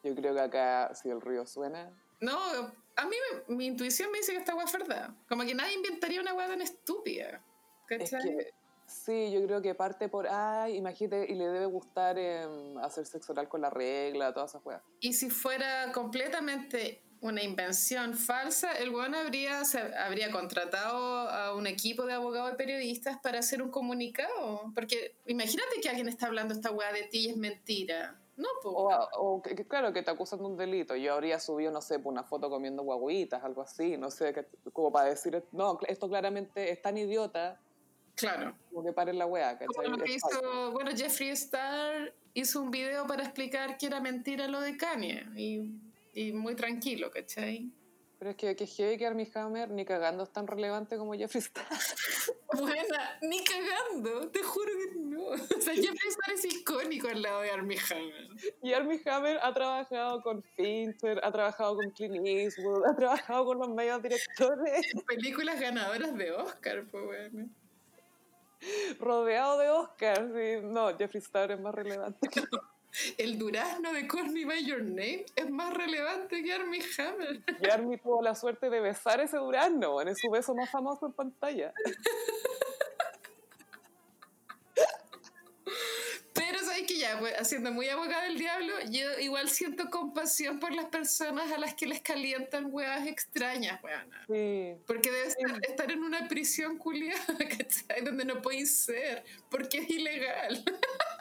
Yo creo que acá, si el río suena. No, a mí mi intuición me dice que esta weá es verdad. Como que nadie inventaría una weá tan estúpida. ¿Cachai? sí, yo creo que parte por, ay, imagínate, y le debe gustar em, hacer sexo oral con la regla, todas esas weas. Y si fuera completamente una invención falsa, el weón habría, habría contratado a un equipo de abogados y periodistas para hacer un comunicado. Porque imagínate que alguien está hablando esta weá de ti y es mentira. No, O, que, claro, que te acusan de un delito. Yo habría subido, no sé, una foto comiendo guaguitas, algo así, no sé, como para decir, no, esto claramente es tan idiota. Claro. Como que pare la weá. Como que hizo, bueno, Jeffree Star hizo un video para explicar que era mentira lo de Kanye. Y, y muy tranquilo, ¿cachai? Pero es que, que heavy que Armie Hammer ni cagando es tan relevante como Jeffree Star. [laughs] Buena, ni cagando, te juro que no. O sea, Jeffree Star es icónico al lado de Armie Hammer. Y Armie Hammer ha trabajado con Fincher, ha trabajado con Clint Eastwood, ha trabajado con los medios directores. [laughs] Películas ganadoras de Oscar, pues bueno. Rodeado de Oscar, sí. No, Jeffree Star es más relevante que [laughs] [laughs] el durazno de Corny by Your Name es más relevante que Armie Hammer. Y Armie tuvo la suerte de besar ese durazno, en su beso más famoso en pantalla. [laughs] Pero sabes que ya, pues, haciendo muy abogada del diablo, yo igual siento compasión por las personas a las que les calientan huevas extrañas, weana. Sí. Porque debe estar en una prisión culiada, [laughs] ¿cachai? Donde no podéis ser, porque es ilegal.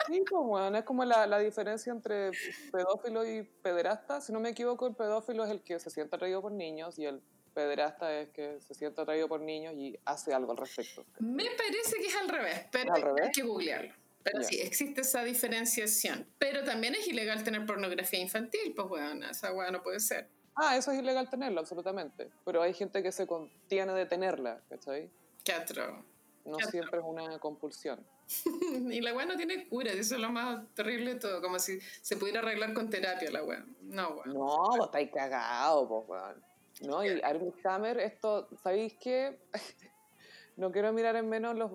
Sí, pues, es como la, la, diferencia entre pedófilo y pederasta. Si no me equivoco, el pedófilo es el que se siente atraído por niños y el pederasta es que se siente atraído por niños y hace algo al respecto. Me parece que es al revés, pero hay que googlearlo. Pero sí, existe esa diferenciación. Pero también es ilegal tener pornografía infantil, pues bueno, esa weá no puede ser. Ah, eso es ilegal tenerla, absolutamente. Pero hay gente que se contiene de tenerla, ¿cachai? Qué atro. No siempre es una compulsión. [laughs] y la weá no tiene cura, eso es lo más terrible de todo. Como si se pudiera arreglar con terapia la weá. No, weón. No, vos estáis cagados, pues weón. No, y Armie Hammer, esto, ¿sabéis qué? No quiero mirar en menos los,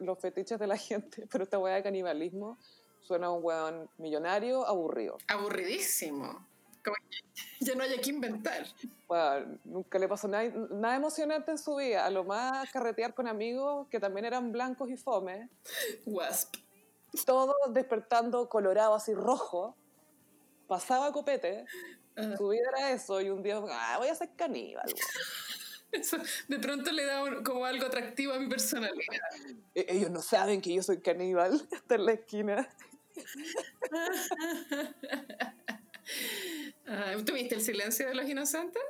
los fetiches de la gente, [laughs] pero esta weá de canibalismo suena a un weón millonario aburrido. Aburridísimo. Como que [laughs] ya no hay que inventar. Bueno, nunca le pasó nada, nada emocionante en su vida. A lo más carretear con amigos que también eran blancos y fome. Wasp. Todo despertando colorado, así rojo. Pasaba copete. Su vida era eso. Y un día, ah, voy a ser caníbal. [laughs] Eso de pronto le da como algo atractivo a mi personalidad. E-, ellos no saben que yo soy caníbal. [laughs] Está en la esquina. [laughs] Ah, ¿Tuviste El silencio de los inocentes?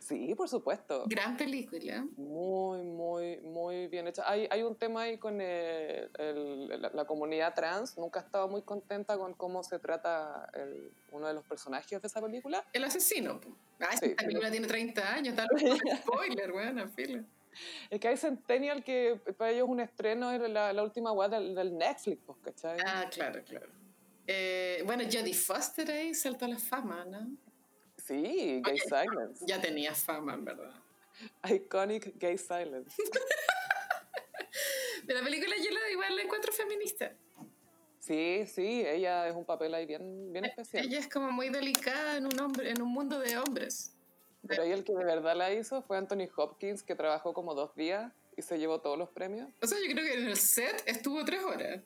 Sí, por supuesto. Gran película. Muy, muy, muy bien hecha. Hay, hay un tema ahí con la, comunidad trans. Nunca he estado muy contenta con cómo se trata uno de los personajes de esa película. El asesino. Ah, esta película tiene 30 años, tal spoiler, bueno, fila. [laughs] Es que hay Centennial que para ellos un estreno es la, la última web del, del Netflix, ¿cachai? Ah, claro, claro. Eh, bueno, Jodie Foster ahí saltó a la fama, ¿no? Sí, Gay Silence. Ya tenía fama, en verdad. Iconic Gay Silence. [laughs] De la película yo la igual la encuentro feminista. Sí, sí, ella es un papel ahí bien, bien especial. Ella es como muy delicada en un, hombre, en un mundo de hombres. Pero ahí el que de verdad la hizo fue Anthony Hopkins, que trabajó como dos días y se llevó todos los premios. O sea, yo creo que en el set estuvo tres horas.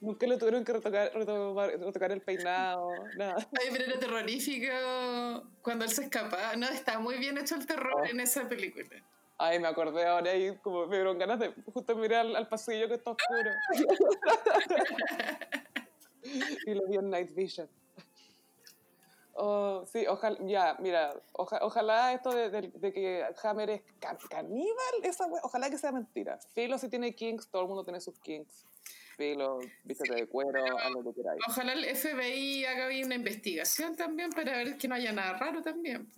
Nunca le tuvieron que retocar, retocar, el peinado, nada. Ay, pero era terrorífico cuando él se escapa. No, está muy bien hecho el terror oh. en esa película. Ay, me acordé ahora y como me dieron ganas de justo mirar al, pasillo que está oscuro. [laughs] y lo vi en Night Vision. Oh, sí, ojalá, ya, mira, ojalá esto de, de, que Hammer es caníbal, esa ojalá que sea mentira. Filo si tiene kings, todo el mundo tiene sus kings pelo, vístete de cuero, lo que queráis. Ojalá el FBI haga bien una investigación también para ver que no haya nada raro también.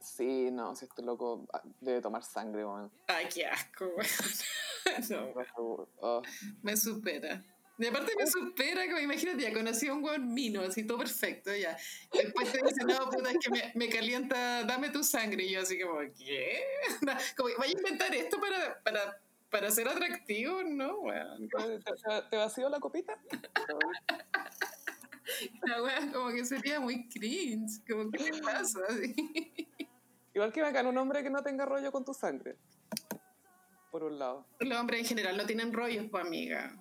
Sí, no, si este loco ah, debe tomar sangre, weón. Ay, qué asco, weón. [laughs] no. Oh. Me supera. Y aparte me supera, como imagínate, ya conocí a un weón mino, así todo perfecto, ya. Después te dice, no, puta, es que me, me, calienta, dame tu sangre. Y yo así como, ¿qué? [laughs] Como, vaya a inventar esto para, para para ser atractivo, no, weón. ¿Te, vacío la copita? La weón, como que sería muy cringe. Como, ¿qué te pasa? Igual que bacán un hombre que no tenga rollo con tu sangre. Por un lado. Los hombres en general no tienen rollos, pues, amiga.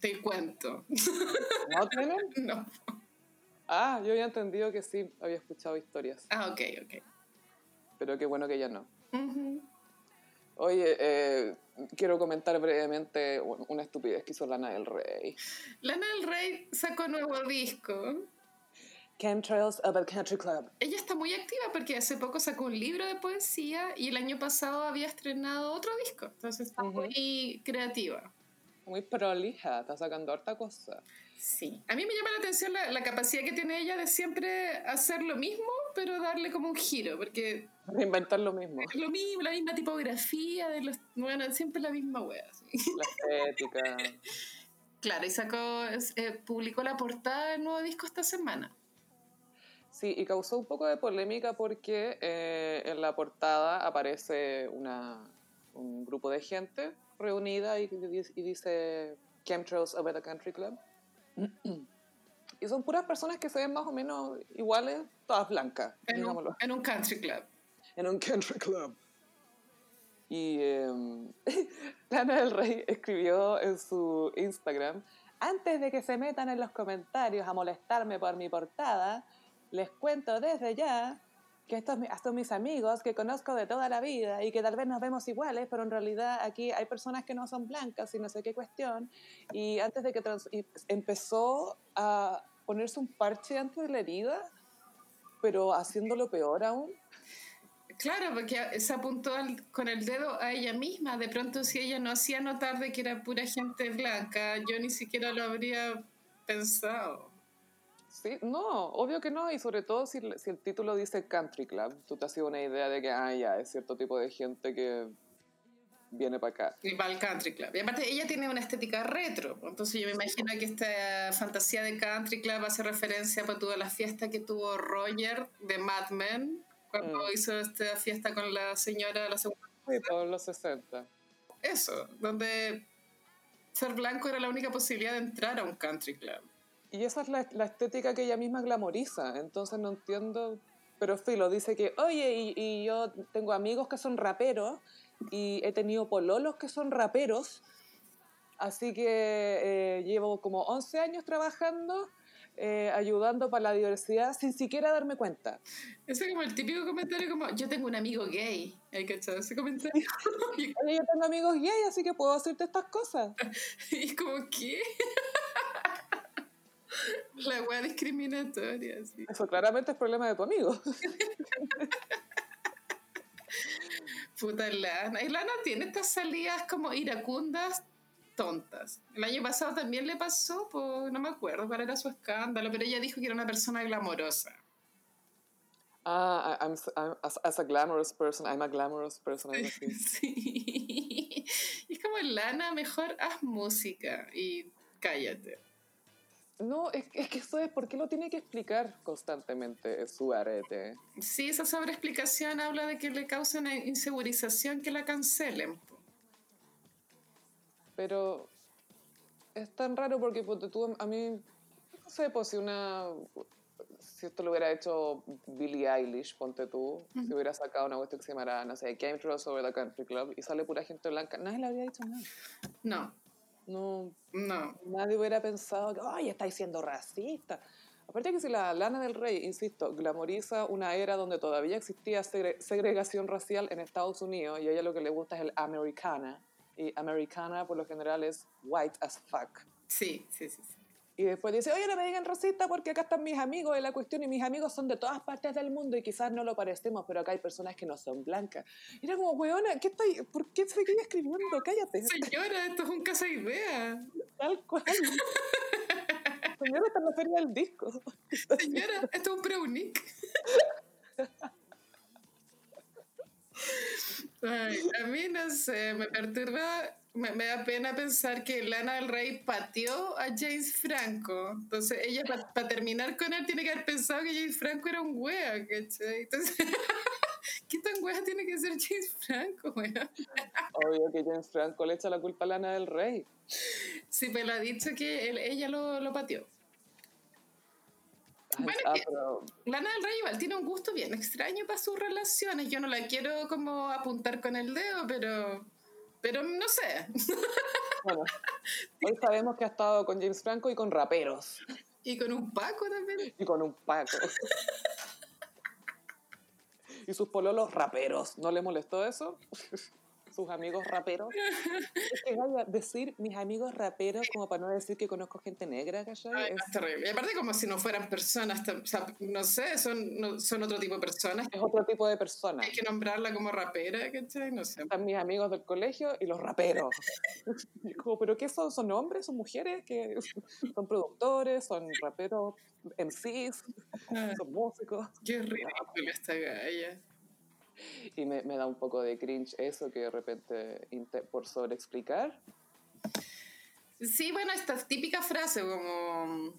Te cuento. ¿No tienen? [laughs] No. Ah, yo había entendido que sí, había escuchado historias. Ah, ok, ok. Pero qué bueno que ya no. Oye, eh, quiero comentar brevemente una estupidez que hizo Lana del Rey. Lana del Rey sacó nuevo disco. Chemtrails of a Country Club. Ella está muy activa porque hace poco sacó un libro de poesía y el año pasado había estrenado otro disco. Entonces está muy creativa. Muy prolija, está sacando harta cosa. Sí, a mí me llama la atención la, la, capacidad que tiene ella de siempre hacer lo mismo, pero darle como un giro, porque... Reinventar lo mismo. Lo mismo, la misma tipografía, de los, bueno, siempre la misma wea. La estética. [laughs] claro, y sacó, eh, publicó la portada del nuevo disco esta semana. Sí, y causó un poco de polémica porque eh, en la portada aparece una, un grupo de gente reunida y, y dice Chemtrails over the Country Club. [clears throat] Y son puras personas que se ven más o menos iguales, todas blancas. En, un, en un country club. En un country club. Y eh, [laughs] Lana del Rey escribió en su Instagram, antes de que se metan en los comentarios a molestarme por mi portada, les cuento desde ya que estos son mis amigos que conozco de toda la vida y que tal vez nos vemos iguales, pero en realidad aquí hay personas que no son blancas y no sé qué cuestión. Y antes de que empezó a ponerse un parche antes de la herida, pero haciéndolo peor aún. Claro, porque se apuntó con el dedo a ella misma. De pronto, si ella no hacía notar de que era pura gente blanca, yo ni siquiera lo habría pensado. Sí, no, obvio que no, y sobre todo si, si el título dice Country Club, tú te has sido una idea de que, ah, ya, es cierto tipo de gente que viene para acá. Y va al country club. Y aparte ella tiene una estética retro, entonces yo me imagino que esta fantasía de country club hace referencia a toda la fiesta que tuvo Roger de Mad Men cuando mm. hizo esta fiesta con la señora de la segunda. Sí, todos los 60. Eso, donde ser blanco era la única posibilidad de entrar a un country club. Y esa es la, la estética que ella misma glamoriza, entonces no entiendo pero Filo dice que, oye, y, y, yo tengo amigos que son raperos y he tenido pololos que son raperos, así que eh, llevo como 11 años trabajando. Eh, ayudando para la diversidad sin siquiera darme cuenta. Ese es como el típico comentario como, yo tengo un amigo gay. ¿Hay cachado ese comentario? [laughs] yo tengo amigos gay, así que puedo hacerte estas cosas. [laughs] y como, ¿qué? [laughs] la wea discriminatoria. Eso claramente es problema de tu amigo. Puta Lana. Y Lana tiene estas salidas como iracundas tontas. El año pasado también le pasó, pues no me acuerdo cuál era su escándalo, pero ella dijo que era una persona glamorosa. Ah, I'm, as, a glamorous person, I'm a glamorous person. [laughs] sí. es como Lana, mejor haz música y cállate. No, es, es, que eso es, ¿por qué lo tiene que explicar constantemente su arete? Sí, esa sobreexplicación habla de que le causa una insegurización que la cancelen. Pero es tan raro porque tú, a mí, no sé, pues si una, si esto lo hubiera hecho Billie Eilish, ponte tú, si hubiera sacado una cuestión que se llamara, no sé, Game Throws over the Country Club y sale pura gente blanca, nadie le habría dicho nada. No, no, no. Nadie hubiera pensado que, ay, estáis siendo racista. Aparte que si la Lana del Rey, insisto, glamoriza una era donde todavía existía segregación racial en Estados Unidos y a ella lo que le gusta es el americana. Y americana por lo general es white as fuck. Sí, sí, sí. sí. Y después dice, oye, no me digan racista porque acá están mis amigos de la cuestión y mis amigos son de todas partes del mundo y quizás no lo parecemos, pero acá hay personas que no son blancas. Y era como, weona, ¿qué está, ¿por qué se sigue escribiendo? Cállate. Señora, esto es un casa idea. Tal cual. [laughs] Señora, esta no sería el disco. Señora, esto es un preunic. [laughs] Ay, a mí no sé, me perturba me, da pena pensar que Lana del Rey pateó a James Franco. Entonces, ella, para terminar con él, tiene que haber pensado que James Franco era un wea, ¿cachai? Entonces, [laughs] ¿qué tan wea tiene que ser James Franco, wea? Obvio que James Franco le echa la culpa a Lana del Rey. Sí, pero ha dicho que ella lo, lo pateó. bueno, ah, Lana del Rey igual tiene un gusto bien extraño para sus relaciones. Yo no la quiero como apuntar con el dedo, pero pero no sé. Bueno, [laughs] hoy sabemos que ha estado con James Franco y con raperos. Y con un Paco también. Y con un Paco. [laughs] y sus pololos raperos. ¿No le molestó eso? [laughs] sus amigos raperos. es [laughs] que vaya, decir mis amigos raperos como para no decir que conozco gente negra, ¿cachai? es terrible. Y aparte como si no fueran personas, o sea, no sé, son, son otro tipo de personas. Es otro tipo de personas. Hay que nombrarla como rapera, ¿cachai? No sé. Están mis amigos del colegio y los raperos. [laughs] como, ¿pero qué son? ¿Son hombres? ¿Son mujeres? que [laughs] ¿Son productores? ¿Son raperos? ¿MCs? Ah. ¿Son músicos? Qué ridícula esta galla. [laughs] Y me, me, da un poco de cringe eso que de repente, por sobreexplicar. Sí, bueno, esta típica frase como...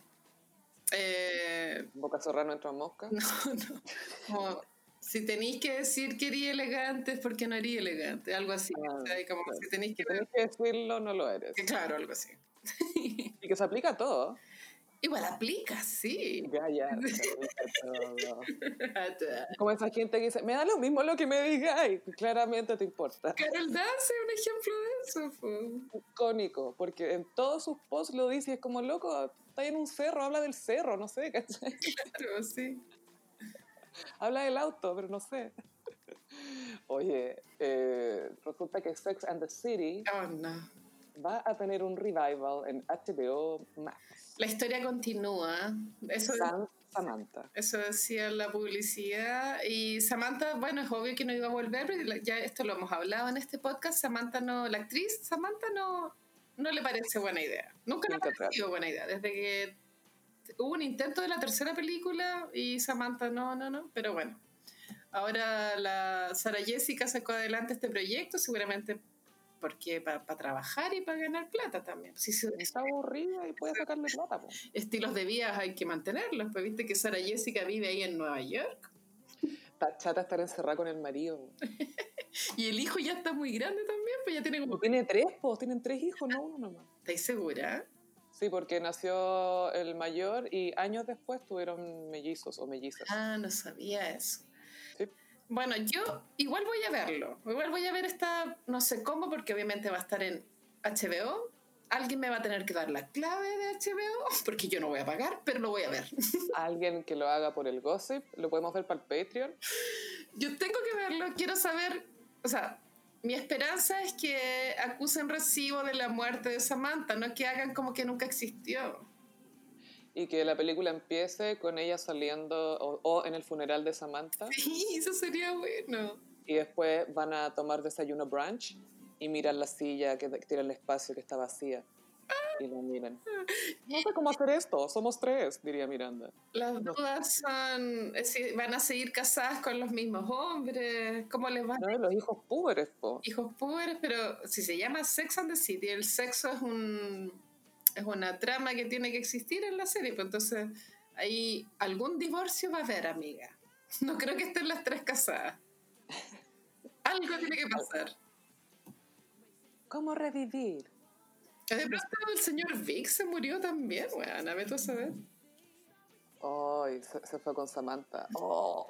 Eh, ¿Boca no entra mosca? [laughs] No, no. si tenéis que decir que eres elegante es porque no eres elegante, algo así. Ah, como si tenéis que... que decirlo, no lo eres. Claro, algo así. y que se aplica a todo. Igual aplica, sí. Ya, ya. [laughs] Como esa gente que dice, me da lo mismo lo que me digáis. Claramente te importa. Carol Dance es un ejemplo de eso. Icónico, porque en todos sus posts lo dice es como, loco, está en un cerro, habla del cerro, no sé, [laughs] ¿cachai? Claro, sí. habla del auto, pero no sé. Oye, eh, resulta que Sex and the City oh, no. va a tener un revival en HBO Max. La historia continúa. Eso Samantha. Eso decía la publicidad. Y Samantha, bueno, es obvio que no iba a volver, pero ya esto lo hemos hablado en este podcast. Samantha no, la actriz Samantha no, no le parece buena idea. Nunca le ha parecido buena idea. Desde que hubo un intento de la tercera película y Samantha no, no, no. Pero bueno, ahora la Sara Jessica sacó adelante este proyecto, seguramente porque para trabajar y para ganar plata también. Si se, está aburrida y puede [laughs] sacarle plata. Estilos de vida hay que mantenerlos. Pues viste que Sara Jessica vive ahí en Nueva York. Está chata estar encerrada con el marido. [laughs] y el hijo ya está muy grande también, pues ya tiene como... Tiene tres, pues, tienen tres hijos, no uno nomás. ¿Estáis segura? Sí, porque nació el mayor y años después tuvieron mellizos o mellizas. Ah, no sabía eso. Bueno, yo igual voy a verlo. Igual voy a ver esta, no sé cómo, porque obviamente va a estar en HBO. Alguien me va a tener que dar la clave de HBO, [laughs] porque yo no voy a pagar, pero lo voy a ver. [laughs] Alguien que lo haga por el gossip, lo podemos ver para el Patreon. Yo tengo que verlo, quiero saber, o sea, mi esperanza es que acusen recibo de la muerte de Samantha, no que hagan como que nunca existió y que la película empiece con ella saliendo o, en el funeral de Samantha. Sí, eso sería bueno. Y después van a tomar desayuno brunch y miran la silla que tiene el espacio que está vacía. Y la miran. No sé cómo hacer esto, somos tres, diría Miranda. Las dudas son, van a seguir casadas con los mismos hombres, ¿cómo les va? No, los hijos púberes, po. Hijos púberes, pero si se llama Sex and the City, el sexo es un es una trama que tiene que existir en la serie, pues entonces ahí algún divorcio va a haber, amiga. No creo que estén las tres casadas. Algo tiene que pasar. ¿Cómo revivir? De pronto el señor Vic se murió también, weón, a saber. Ay, se, fue con Samantha. Oh.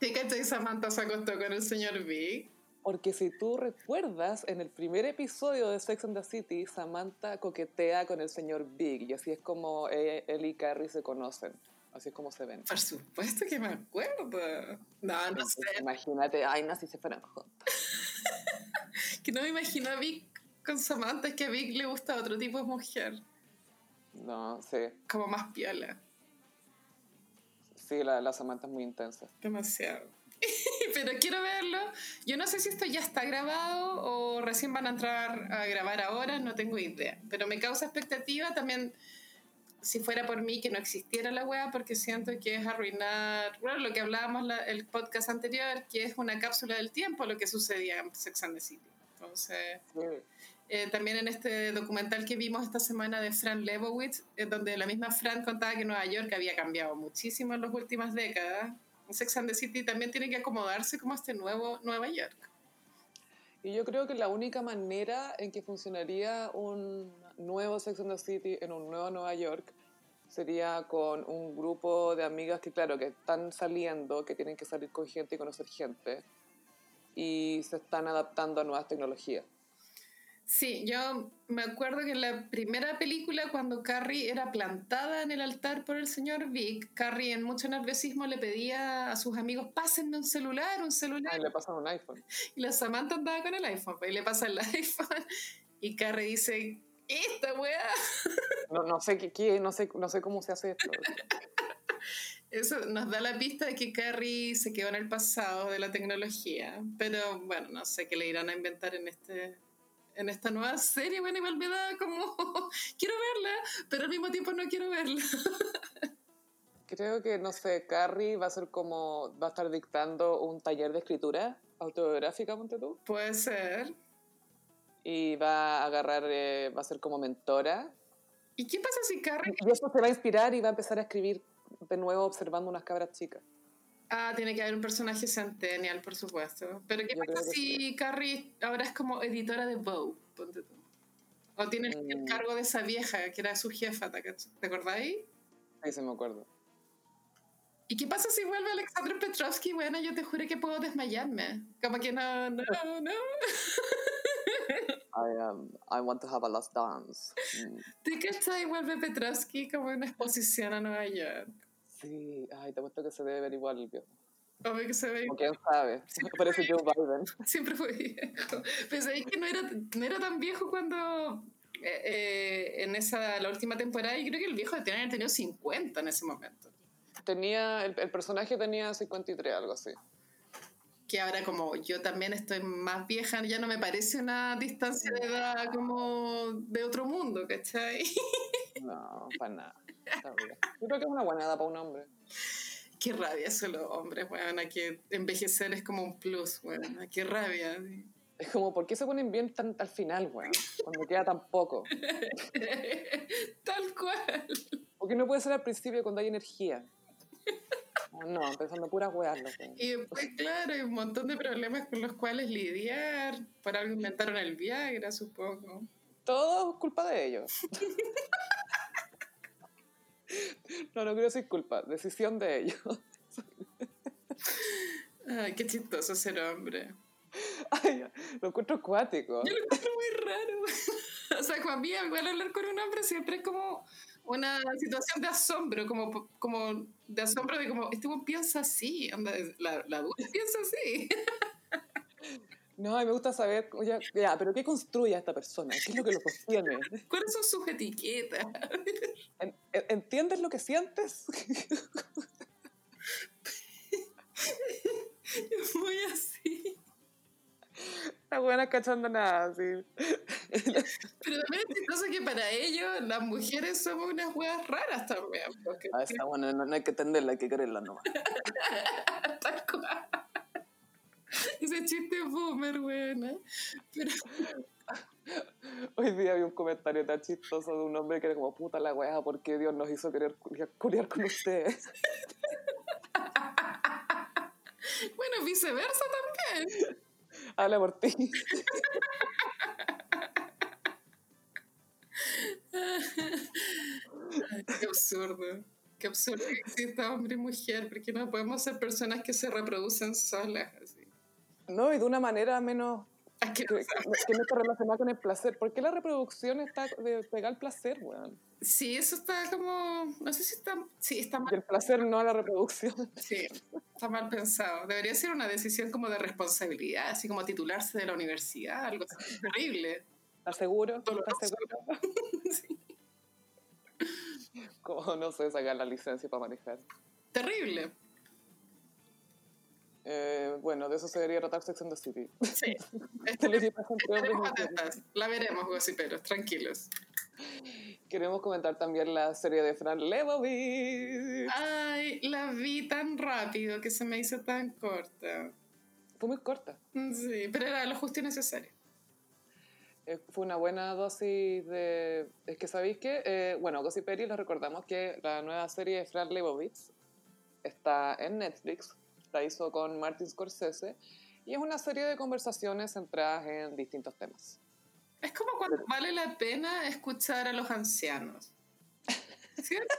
¿Qué Samantha se acostó con el señor Vic? Porque si tú recuerdas, en el primer episodio de Sex and the City, Samantha coquetea con el señor Big y así es como e, él y Carrie se conocen. Así es como se ven. Por supuesto que me acuerdo. No, no sé. Imagínate, ay, no, si se fueran [laughs] que no me imagino a Vic con Samantha, es que a Vic le gusta otro tipo de mujer. No, sí. Como más piola. Sí, la, la Samantha es muy intensa. Demasiado. [laughs] pero quiero verlo. Yo no sé si esto ya está grabado o recién van a entrar a grabar ahora, no tengo idea. Pero me causa expectativa también si fuera por mí que no existiera la web, porque siento que es arruinar, bueno, lo que hablábamos la, el podcast anterior, que es una cápsula del tiempo lo que sucedía en Sex and the City. Entonces, eh, también en este documental que vimos esta semana de Fran Lebowitz, donde la misma Fran contaba que Nueva York había cambiado muchísimo en las últimas décadas Sex and the City también tiene que acomodarse como este nuevo Nueva York. Y yo creo que la única manera en que funcionaría un nuevo Sex and the City en un nuevo Nueva York sería con un grupo de amigas que, claro, que están saliendo, que tienen que salir con gente y conocer gente, y se están adaptando a nuevas tecnologías. Sí, yo me acuerdo que en la primera película, cuando Carrie era plantada en el altar por el señor Vic, Carrie en mucho nerviosismo le pedía a sus amigos, pásenme un celular, un celular. Y le pasan un iPhone. Y la Samantha andaba con el iPhone, pues, y le pasa el [laughs] iPhone, y Carrie dice, esta weá. [laughs] No, no sé qué, no sé, no sé cómo se hace esto. Eso nos da la pista de que Carrie se quedó en el pasado de la tecnología, pero bueno, no sé qué le irán a inventar en este en esta nueva serie, bueno, igual me da como, [laughs] quiero verla, pero al mismo tiempo no quiero verla. Creo que, no sé, Carrie va a ser como, va a estar dictando un taller de escritura autobiográfica, ponte tú. Puede ser. Y va a agarrar, eh, va a ser como mentora. ¿Y qué pasa si Carrie... Y eso se va a inspirar y va a empezar a escribir de nuevo observando unas cabras chicas. Ah, tiene que haber un personaje centennial, por supuesto. Pero ¿qué pasa si Carrie ahora es como editora de Vogue? Ponte tú. O tiene el mm. cargo de esa vieja que era su jefa, ¿te, acordáis? Sí, sí me acuerdo. ¿Y qué pasa si vuelve Alexander Petrovsky? Bueno, yo te juro que puedo desmayarme. Como que no, no, [laughs] no. I, um, I want to have a last dance. Mm. [laughs] ¿Te cachai? Vuelve Petrovsky como una exposición a Nueva York. Sí, ay, te puesto que se debe ver igual el viejo. Obvio que se ve igual. quién sabe, [laughs] siempre parece Joe Biden. [laughs] Siempre fue viejo. Pensé que no era, no era tan viejo cuando eh, eh, en esa, la última temporada y creo que el viejo de tener tenido 50 en ese momento. Tenía, el, el personaje tenía 53, algo así que ahora como yo también estoy más vieja, ya no me parece una distancia de edad como de otro mundo, ¿cachai? [laughs] No, para nada. Yo creo que es una buena edad para un hombre. Qué rabia eso los hombres, weón, que envejecer es como un plus, weón, qué rabia. Es como, ¿por qué se ponen bien tan al final, weón? Cuando queda tan poco. [laughs] Tal cual. Porque no puede ser al principio cuando hay energía. No, pensando puras weas. Y después, claro, hay un montón de problemas con los cuales lidiar. Por algo inventaron el Viagra, supongo. Todo es culpa de ellos. no, no quiero decir culpa, decisión de ellos. Ay, qué chistoso ser hombre. Ay, lo encuentro acuático. Yo lo encuentro muy raro. [laughs] o sea, Juan mí, igual hablar con un hombre siempre es como una situación de asombro, como, como de asombro de como, este piensa así, la, la [laughs] piensa así. No, me gusta saber, ya, ya, pero ¿qué construye esta persona? ¿Qué es lo que lo sostiene? [laughs] ¿Cuáles son sus etiquetas? [laughs] ¿Entiendes lo que sientes? es muy así. La buena cachando nada, sí. Pero también es chistoso que para ellos las mujeres somos unas huevas raras también. Ah, está bueno, no, hay que entenderla, hay que quererla nomás. [laughs] Tal cual. Ese chiste boomer, buena. Pero... [laughs] Hoy día vi un comentario tan chistoso de un hombre que era como, puta la weá, ¿por qué Dios nos hizo querer curiar con ustedes? [laughs] bueno, viceversa también. Habla por ti. qué absurdo. Qué absurdo que exista hombre y mujer, porque no podemos ser personas que se reproducen solas. Así. No, y de una manera menos que, que, no está relacionada con el placer. ¿Por qué la reproducción está de pegar el placer, weón? Sí, eso está como. No sé si está. Sí, está mal. el placer no a la reproducción. [laughs] Sí, está mal pensado. Debería ser una decisión como de responsabilidad, así como titularse de la universidad, algo así. Terrible. ¿Estás seguro? ¿Estás seguro? [laughs] sí. Como no sé sacar la licencia para manejar. Terrible. Eh, bueno, de eso se debería tratar Sex and the City. Sí. [laughs] la veremos, gossiperos, tranquilos. Queremos comentar también la serie de Fran Lebowitz. Ay, la vi tan rápido que se me hizo tan corta. Fue muy corta. Sí, pero era lo justo y necesario. Eh, fue una buena dosis de... Es que sabéis que, eh, bueno, Gossiperi les recordamos que la nueva serie de Fran Lebowitz está en Netflix la hizo con Martin Scorsese y es una serie de conversaciones centradas en distintos temas. Es como cuando vale la pena escuchar a los ancianos. ¿Cierto?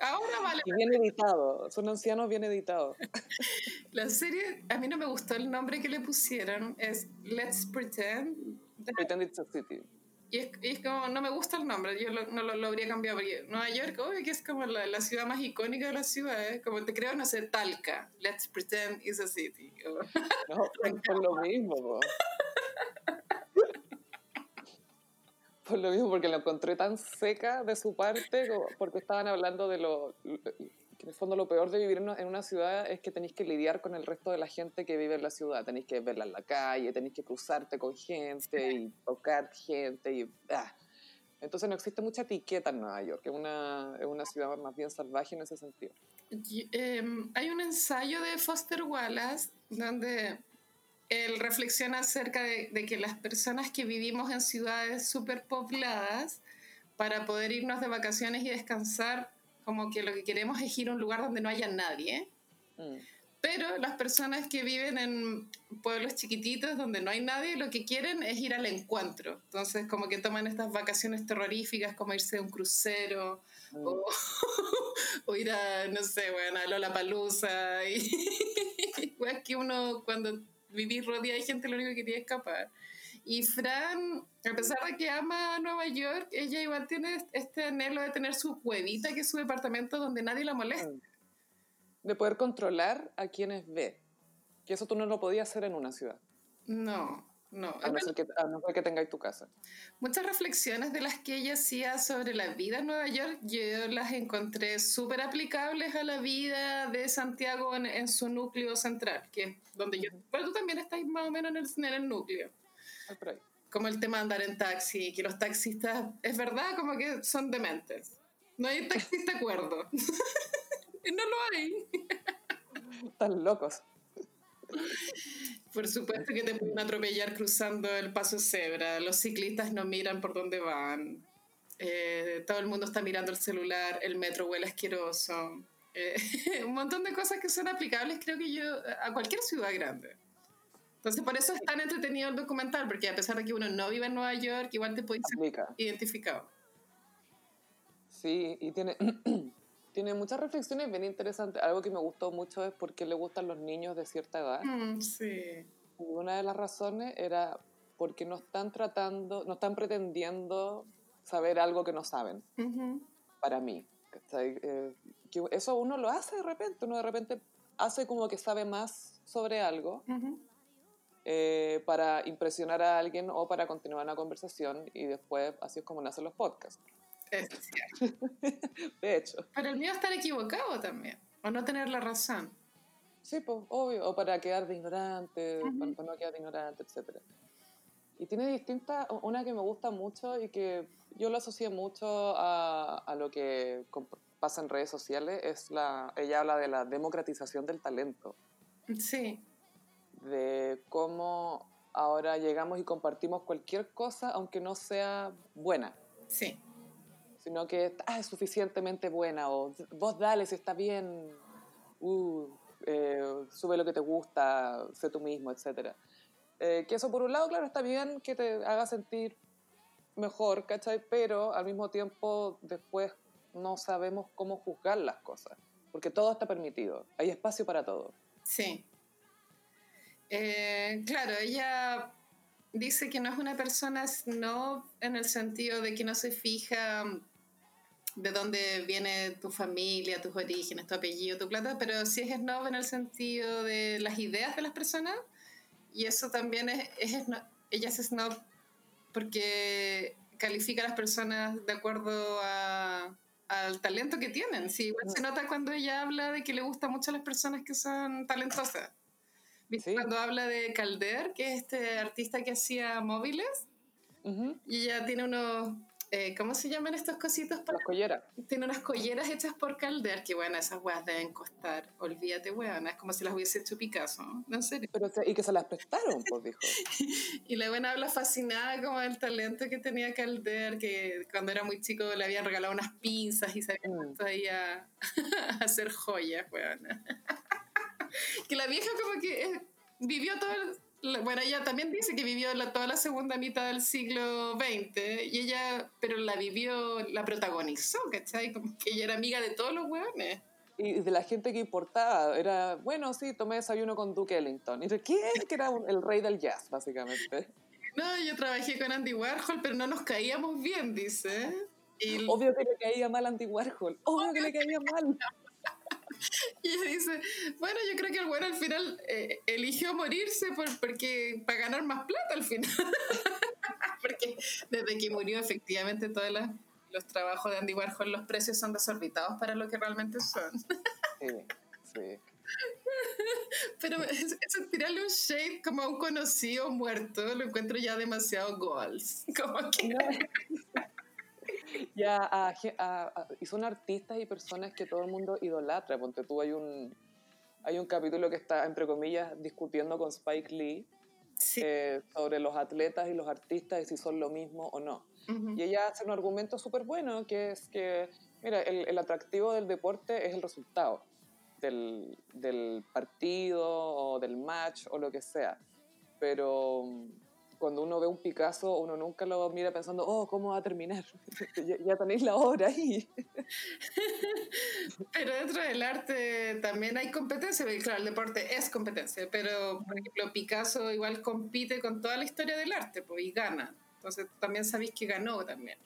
Ahora vale. Y bien editado, son ancianos bien editados. [laughs] La serie, a mí no me gustó el nombre que le pusieron, es Let's Pretend. Pretend It's a City. Y es, como, no me gusta el nombre, yo no lo, habría cambiado. Nueva York, obvio que es como la, la, ciudad más icónica de la ciudad, ¿eh? como te creo, no sé, Talca, let's pretend it's a city. [laughs] No, por lo mismo. [laughs] por lo mismo, porque lo encontré tan seca de su parte, porque estaban hablando de lo, que en el fondo lo peor de vivir en una, ciudad es que tenéis que lidiar con el resto de la gente que vive en la ciudad. Tenéis que verla en la calle, tenéis que cruzarte con gente y tocar gente. y ah. Entonces no existe mucha etiqueta en Nueva York, es una, es una ciudad más bien salvaje en ese sentido. Em, hay un ensayo de Foster Wallace donde él reflexiona acerca de, de que las personas que vivimos en ciudades superpobladas, para poder irnos de vacaciones y descansar, como que lo que queremos es ir a un lugar donde no haya nadie. Mm. Pero las personas que viven en pueblos chiquititos donde no hay nadie, lo que quieren es ir al encuentro. Entonces, como que toman estas vacaciones terroríficas, como irse a un crucero, mm. o, [laughs] ir a, no sé, bueno, a Lollapalooza. Y, [laughs] es que uno, cuando vivís rodeado de gente, lo único que quería escapar. Y Fran, a pesar de que ama Nueva York, ella igual tiene este anhelo de tener su cuevita, que es su departamento donde nadie la molesta. Mm. De poder controlar a quienes ve. Que eso tú no lo podías hacer en una ciudad. No. No. A no, ser que, a no ser que tengáis tu casa. Muchas reflexiones de las que ella hacía sobre la vida en Nueva York, yo las encontré súper aplicables a la vida de Santiago en, su núcleo central, que es donde yo... Pero tú también estás más o menos en el, en el núcleo. Como el tema de andar en taxi, que los taxistas, es verdad, como que son dementes. No hay taxista acuerdo. [laughs] no lo hay. Están locos. Por supuesto que te pueden atropellar cruzando el paso cebra. Los ciclistas no miran por dónde van. Eh, todo el mundo está mirando el celular. El metro huele asqueroso. Eh, [laughs] un montón de cosas que son aplicables, creo que yo, a cualquier ciudad grande. Entonces, por eso es tan entretenido el documental, porque a pesar de que uno no vive en Nueva York, igual te puedes identificado. Sí, y tiene, [clears throat] tiene muchas reflexiones bien interesantes. Algo que me gustó mucho es por qué le gustan los niños de cierta edad. Mm, sí. una de las razones era porque no están tratando, no están pretendiendo saber algo que no saben. Para mí. Eh, que eso uno lo hace de repente, uno de repente hace como que sabe más sobre algo eh, para impresionar a alguien o para continuar una conversación y después así es como nacen los podcasts. [laughs] de hecho. Pero el mío estar equivocado también, o no tener la razón. Sí, pues, obvio, o para quedar de ignorante, para, no quedar de ignorante, etc. Y tiene distintas, una que me gusta mucho y que yo lo asocié mucho a, a lo que pasa en redes sociales, es la, ella habla de la democratización del talento. Sí. De cómo ahora llegamos y compartimos cualquier cosa, aunque no sea buena. Sí sino que ah, es suficientemente buena o vos dale si está bien, uh, eh, sube lo que te gusta, sé tú mismo, etc. Eh, que eso por un lado, claro, está bien que te haga sentir mejor, ¿cachai? Pero al mismo tiempo después no sabemos cómo juzgar las cosas, porque todo está permitido, hay espacio para todo. Sí. Eh, claro, ella dice que no es una persona no en el sentido de que no se fija de dónde viene tu familia, tus orígenes, tu apellido, tu plata, pero sí es snob en el sentido de las ideas de las personas y eso también es, es ella es snob porque califica a las personas de acuerdo al talento que tienen. Sí, igual se nota cuando ella habla de que le gusta mucho a las personas que son talentosas. Cuando habla de Calder, que es este artista que hacía móviles, y ella tiene unos eh, ¿cómo se llaman estos cositos? Para... Las colleras. Tiene unas colleras hechas por Calder, que bueno, esas weas deben costar, olvídate weona, es como si las hubiese hecho Picasso, ¿no? En serio. Pero, y que se las prestaron, pues dijo. [laughs] y la buena habla fascinada como del talento que tenía Calder, que cuando era muy chico le habían regalado unas pinzas y se había mm. puesto ahí a, [laughs] hacer joyas, weona. [laughs] [laughs] que la vieja como que eh, vivió todo el bueno, ella también dice que vivió la, toda la segunda mitad del siglo XX y ella, pero la vivió, la protagonizó, ¿cachai? Como que ella era amiga de todos los hueones. Y de la gente que importaba, era, bueno, sí, tomé desayuno con Duke Ellington. Y de, ¿quién? Que era el rey del jazz, básicamente. No, yo trabajé con Andy Warhol, pero no nos caíamos bien, dice. Obvio que le caía mal Andy Warhol, obvio que le caía mal. [laughs] Y ella dice, bueno, yo creo que el bueno al final eh, eligió morirse por, porque, para ganar más plata al final. [laughs] porque desde que murió efectivamente todos los trabajos de Andy Warhol, los precios son desorbitados para lo que realmente son. sí, sí. [laughs] Pero eso, tirarle un shade como a un conocido muerto, lo encuentro ya demasiado goals. Como que ya y son artistas y personas que todo el mundo idolatra. Ponte tú, hay un, hay un capítulo que está, entre comillas, discutiendo con Spike Lee eh, sobre los atletas y los artistas y si son lo mismo o no. Y ella hace un argumento súper bueno, que es que, mira, el, el, atractivo del deporte es el resultado del, del partido o del match o lo que sea. Pero cuando uno ve un Picasso, uno nunca lo mira pensando, oh, ¿cómo va a terminar? [laughs] ya, tenéis la obra ahí. [laughs] pero dentro del arte también hay competencia, claro, el deporte es competencia, pero por ejemplo Picasso igual compite con toda la historia del arte pues, y gana. Entonces también sabéis que ganó también.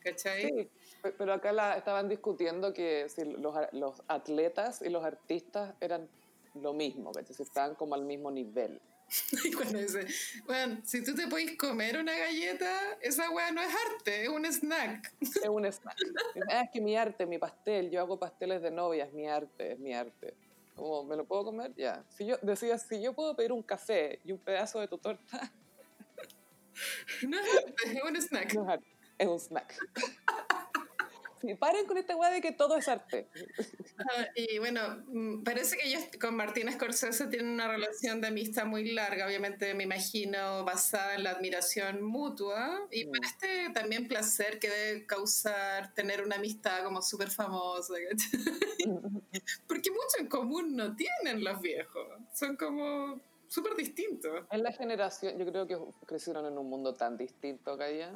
¿Cachai? Sí, pero acá la, estaban discutiendo que si los, los atletas y los artistas eran lo mismo, que estaban como al mismo nivel. [laughs] Y cuando dice, bueno, si tú te puedes comer una galleta, esa weá no es arte, es un snack. Es un snack. Ah, es que mi arte, mi pastel, yo hago pasteles de novia, es mi arte, es mi arte. Como, ¿me lo puedo comer? Ya. Si yo, decía, si yo puedo pedir un café y un pedazo de tu torta. [laughs] No es arte, es un snack. No es arte, es un snack. [laughs] [laughs] Sí, paren con esta weá de que todo es arte. y bueno, mm, parece que ellos con Martín Scorsese tienen una relación de amistad muy larga, obviamente me imagino basada en la admiración mutua y por mm. este también placer que debe causar tener una amistad como súper famosa. [laughs] Porque mucho en común no tienen los viejos, son como súper distintos. En la generación, yo creo que crecieron en un mundo tan distinto que allá.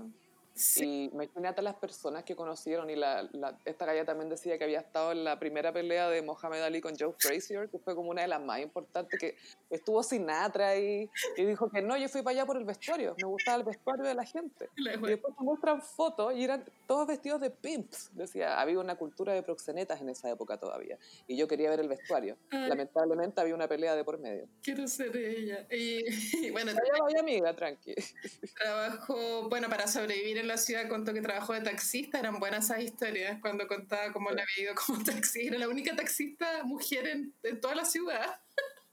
Y imagínate a las personas que conocieron, y la, esta galla también decía que había estado en la primera pelea de Mohamed Ali con Joe Frazier, que fue como una de las más importantes, que estuvo Sinatra y, y dijo que no, yo fui para allá por el vestuario, me gustaba el vestuario de la gente. [laughs] y después se muestran fotos y eran todos vestidos de pimps. Decía, había una cultura de proxenetas en esa época todavía, y yo quería ver el vestuario. Lamentablemente había una pelea de por medio. Quiero ser ella. Y, [laughs] bueno, allá voy amiga, tranqui. [laughs] Trabajó, bueno, para sobrevivir en la ciudad contó que trabajó de taxista, eran buenas esas historias, cuando contaba cómo le había ido como taxista, era la única taxista mujer en, en, toda la ciudad.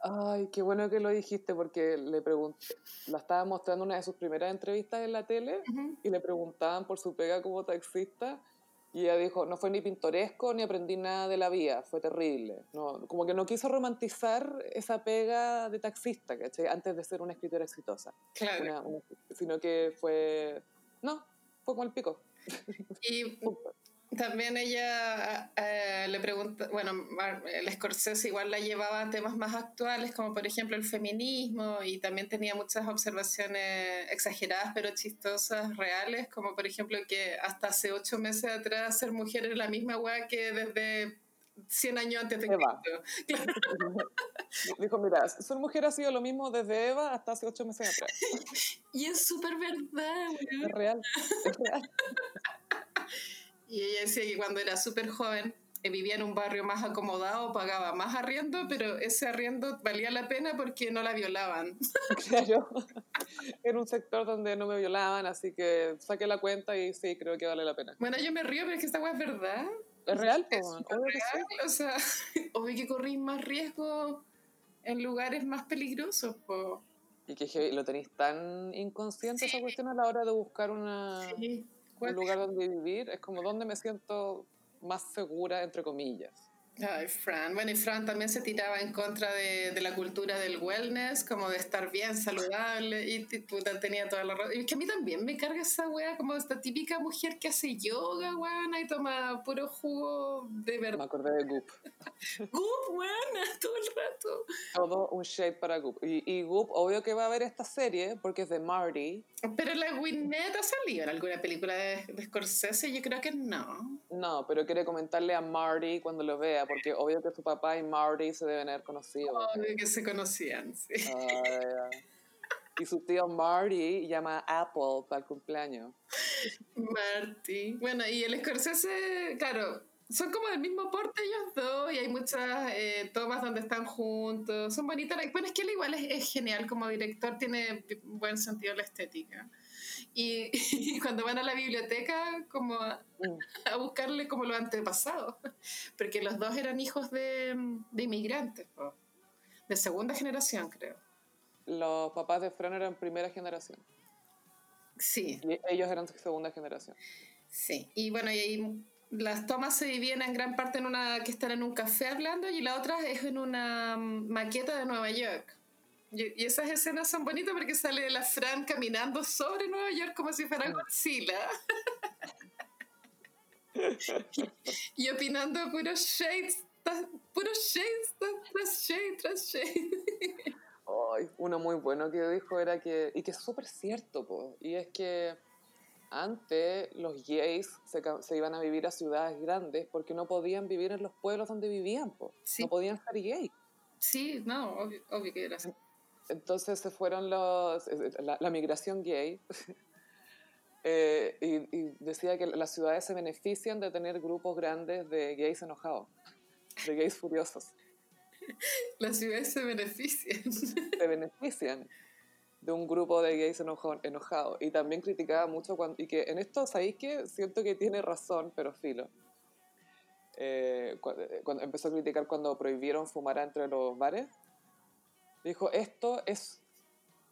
Ay, qué bueno que lo dijiste, porque le pregunté, la estaba mostrando una de sus primeras entrevistas en la tele y le preguntaban por su pega como taxista y ella dijo, no fue ni pintoresco ni aprendí nada de la vida, fue terrible. No, como que no quiso romantizar esa pega de taxista, ¿cachai? Antes de ser una escritora exitosa. Claro. sino que fue, no, fue como el pico. Y también ella eh, le pregunta, bueno, el Scorsese igual la llevaba a temas más actuales, como por ejemplo el feminismo, y también tenía muchas observaciones exageradas pero chistosas, reales, como por ejemplo que hasta hace ocho meses atrás ser mujer es la misma weá que desde 100 años antes de Eva. [laughs] [laughs] Dijo, mira, ser mujer ha sido lo mismo desde Eva hasta hace ocho meses atrás. [laughs] Y es súper verdad, Es real, es real. Y ella decía que cuando era súper joven eh, vivía en un barrio más acomodado, pagaba más arriendo, pero ese arriendo valía la pena porque no la violaban. Claro, era un sector donde no me violaban, así que saqué la cuenta y sí, creo que vale la pena. Bueno, yo me río, pero es que esta weá es verdad. Es real, pues. O sea, [laughs] obvio que corrís más riesgo en lugares más peligrosos, po. Y que lo tenéis tan inconsciente esa cuestión a la hora de buscar una, un lugar donde vivir. Es como donde me siento más segura, entre comillas. Ay, Fran. Bueno, y Fran también se tiraba en contra de, de, la cultura del wellness, como de estar bien saludable, y puta, tenía toda la razón. Y es que a mí también me carga esa wea, como esta típica mujer que hace yoga, weón, y toma puro jugo de verdad. Me acordé de Goop. [laughs] Goop, weón, todo el rato. Todo un shade para Goop. Y, y Goop, obvio que va a ver esta serie, porque es de Marty. Pero la Gwyneth ha salido en alguna película de, de Scorsese, yo creo que no. No, pero quiere comentarle a Marty cuando lo vea porque obvio que su papá y Marty se deben haber conocido. Obvio que se conocían, sí. y su tío Marty llama Apple para el cumpleaños. Marty. Bueno, y el Scorsese, claro, son como del mismo porte ellos dos y hay muchas eh, tomas donde están juntos. Son bonitas. Bueno, es que él igual es, es, genial como director, tiene buen sentido la estética. [laughs] Y, cuando van a la biblioteca como mm. a, buscarle como lo antepasado, porque los dos eran hijos de, de inmigrantes, de segunda generación creo. Los papás de Fran eran primera generación. Sí. Y ellos eran segunda generación. Sí, y bueno, y ahí las tomas se dividen en gran parte en una que están en un café hablando y la otra es en una maqueta de Nueva York. Y, esas escenas son bonitas porque sale la Fran caminando sobre Nueva York como si fuera Godzilla. [laughs] y, opinando puros shades, puros shades, tras shade, tras shade. [laughs] uno muy bueno que dijo era que, y que es súper cierto, po, y es que antes los gays se, se, iban a vivir a ciudades grandes porque no podían vivir en los pueblos donde vivían, po. no podían ser gay. Sí, no, obvio, obvio que era así. Entonces se fueron los, la, migración gay [laughs] eh, y, decía que las ciudades se benefician de tener grupos grandes de gays enojados, de gays furiosos. [laughs] Las ciudades se benefician. Se benefician de un grupo de gays enojados. Y también criticaba mucho cuando... Y que en esto, ¿sabéis que Siento que tiene razón, pero filo. Eh, eh, cuando, empezó a criticar cuando prohibieron fumar entre los bares. Dijo, esto es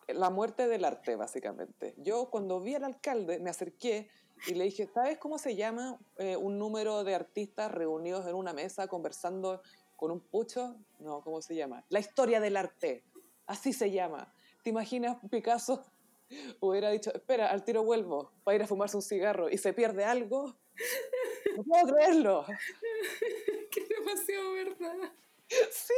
la muerte del arte, básicamente. Yo cuando vi al alcalde me acerqué y le dije, ¿sabes cómo se llama eh, un número de artistas reunidos en una mesa conversando con un pucho? No, ¿cómo se llama? La historia del arte. Así se llama. ¿Te imaginas Picasso hubiera dicho, espera, al tiro vuelvo para ir a fumarse un cigarro y se pierde algo? No puedo creerlo. [laughs] Qué demasiado verdad. Sí.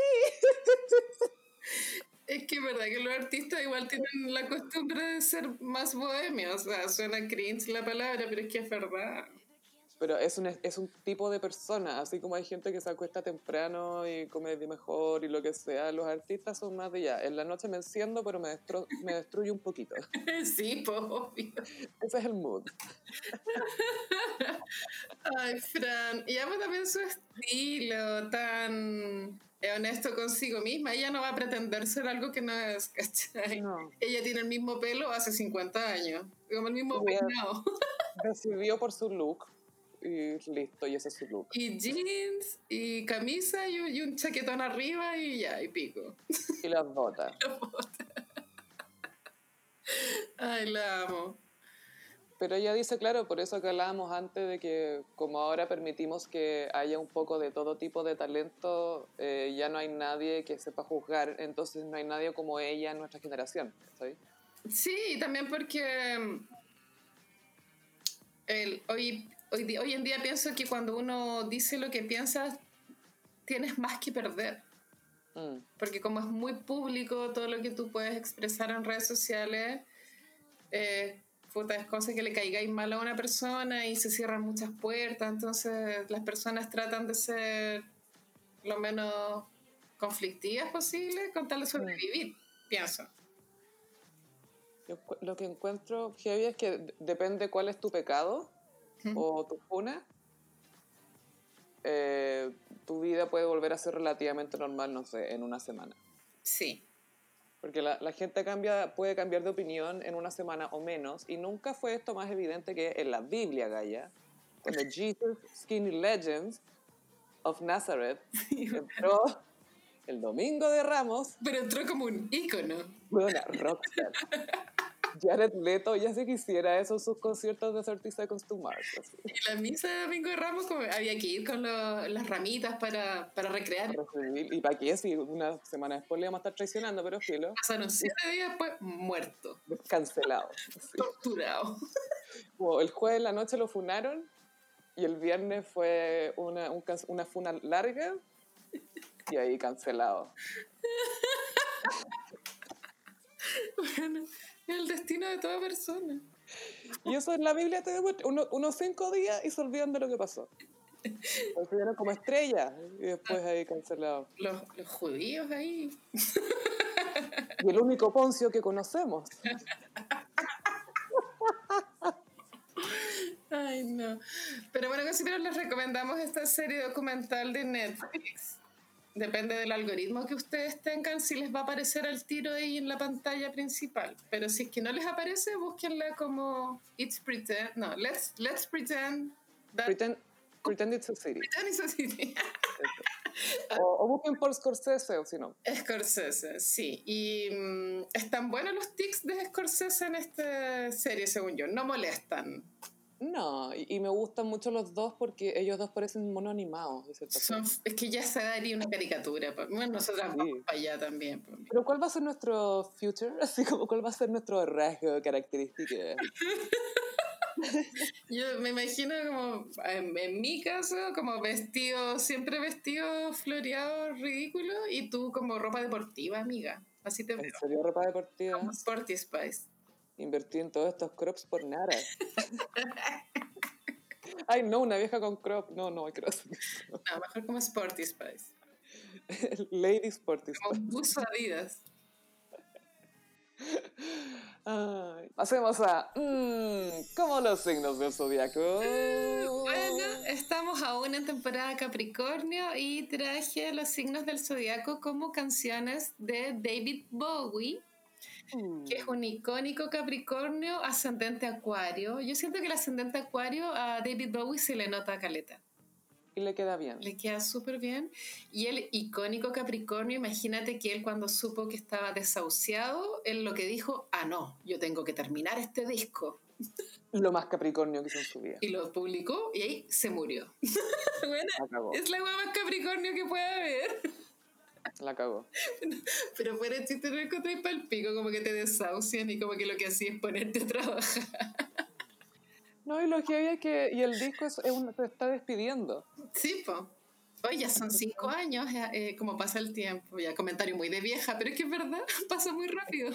Es que es verdad que los artistas igual tienen la costumbre de ser más bohemios. O sea, suena cringe la palabra, pero es que es verdad. Pero es un, es un tipo de persona, así como hay gente que se acuesta temprano y come de mejor y lo que sea, los artistas son más de ya. En la noche me enciendo, pero me, me destruye un poquito. [laughs] Sí, pues obvio. Ese es el mood. Ay, Fran. Y amo también su estilo tan honesto consigo misma. Ella no va a pretender ser algo que no es, ¿cachai? Ella tiene el mismo pelo hace 50 años, como el mismo peinado. [laughs] Decidió por su look y listo, y ese es su look. Y jeans, y camisa, y, un chaquetón arriba, y ya, y pico. Y las botas. [laughs] las botas. Ay, la amo. Pero ella dice, claro, por eso que hablábamos antes de que como ahora permitimos que haya un poco de todo tipo de talento, eh, ya no hay nadie que sepa juzgar, entonces no hay nadie como ella en nuestra generación. ¿sabes? Sí, también porque mm, el, hoy, hoy, hoy en día pienso que cuando uno dice lo que piensa, tienes más que perder. Mm. Porque como es muy público todo lo que tú puedes expresar en redes sociales, eh, puta, es cosa que le caigáis mal a una persona y se cierran muchas puertas, entonces las personas tratan de ser lo menos conflictivas posible con tal de sobrevivir, pienso. lo que encuentro heavy es que depende cuál es tu pecado o tu funa, eh, tu vida puede volver a ser relativamente normal, no sé, en una semana. Sí. Porque la, la, gente cambia, puede cambiar de opinión en una semana o menos, y nunca fue esto más evidente que en la Biblia, Gaia, cuando [laughs] Jesus Skinny Legends of Nazareth [laughs] entró el domingo de Ramos. Pero entró como un ícono. Una rockstar. [laughs] Jared Leto ya se quisiera eso sus conciertos de 30 Seconds to Mars. Y la misa de Domingo de Ramos había que ir con las ramitas para, para recrear. ¿Y para qué? Si una semana después le íbamos a estar traicionando, pero filo. Pasaron siete días después, muerto. Cancelado. Torturado. el jueves en la noche lo funaron y el viernes fue una, una funa larga y ahí cancelado. [laughs] bueno, el destino de toda persona. Y eso en la Biblia te demuestra. unos cinco días y se olvidan de lo que pasó. Lo como estrella y después ahí cancelado. Los, los judíos ahí. Y el único Poncio que conocemos. Ay, no. Pero bueno, siempre les recomendamos esta serie documental de Netflix Depende del algoritmo que ustedes tengan, si les va a aparecer el tiro ahí en la pantalla principal. Pero si es que no les aparece, búsquenla como It's Pretend. No, Let's, let's Pretend. pretend, pretend It's a City. Pretend It's a City. [laughs] o, busquen por Scorsese o si no. Scorsese, sí. Y mm, están buenos los tics de Scorsese en esta serie, según yo. No molestan. No, y, me gustan mucho los dos porque ellos dos parecen mono animados. es que ya se daría una caricatura. Pues. Bueno, nosotros vamos para allá también. Pues. Pero ¿cuál va a ser nuestro future? [laughs] Así como, ¿cuál va a ser nuestro rasgo característico? [laughs] Yo me imagino como, en, mi caso, como vestido, siempre vestido floreado, ridículo, y tú como ropa deportiva, amiga. Así te veo. ¿En serio ropa deportiva? Como Sporty Spice. Invertí en todos estos crops por nada. Ay, no, una vieja con crop. No, no hay crops. No, mejor como Sporty Spice. [laughs] Lady Sporty Spice. Como buzo Adidas. Hacemos a. Mmm, como los signos del zodiaco. Bueno, estamos aún en temporada Capricornio y traje los signos del zodiaco como canciones de David Bowie. [laughs] que es un icónico Capricornio ascendente Acuario. Yo siento que el ascendente Acuario a David Bowie se le nota caleta. Y le queda bien. Le queda súper bien. Y el icónico Capricornio, imagínate que él cuando supo que estaba desahuciado, él lo que dijo, ah, no, yo tengo que terminar este disco. [laughs] Lo más Capricornio que hizo en su vida. Y lo publicó y ahí se murió. [laughs] bueno, es la más Capricornio que puede haber. La cagó. [laughs] Pero fuera de chiste no encontré para el pico, como que te desahucian y como que lo que hacía es ponerte a trabajar. No, y lo que había que. Y el disco es, es se está despidiendo. Sí, pues. Oye, ya son cinco años, eh, como pasa el tiempo. Ya, comentario muy de vieja, pero es que es verdad, [laughs] pasa muy rápido.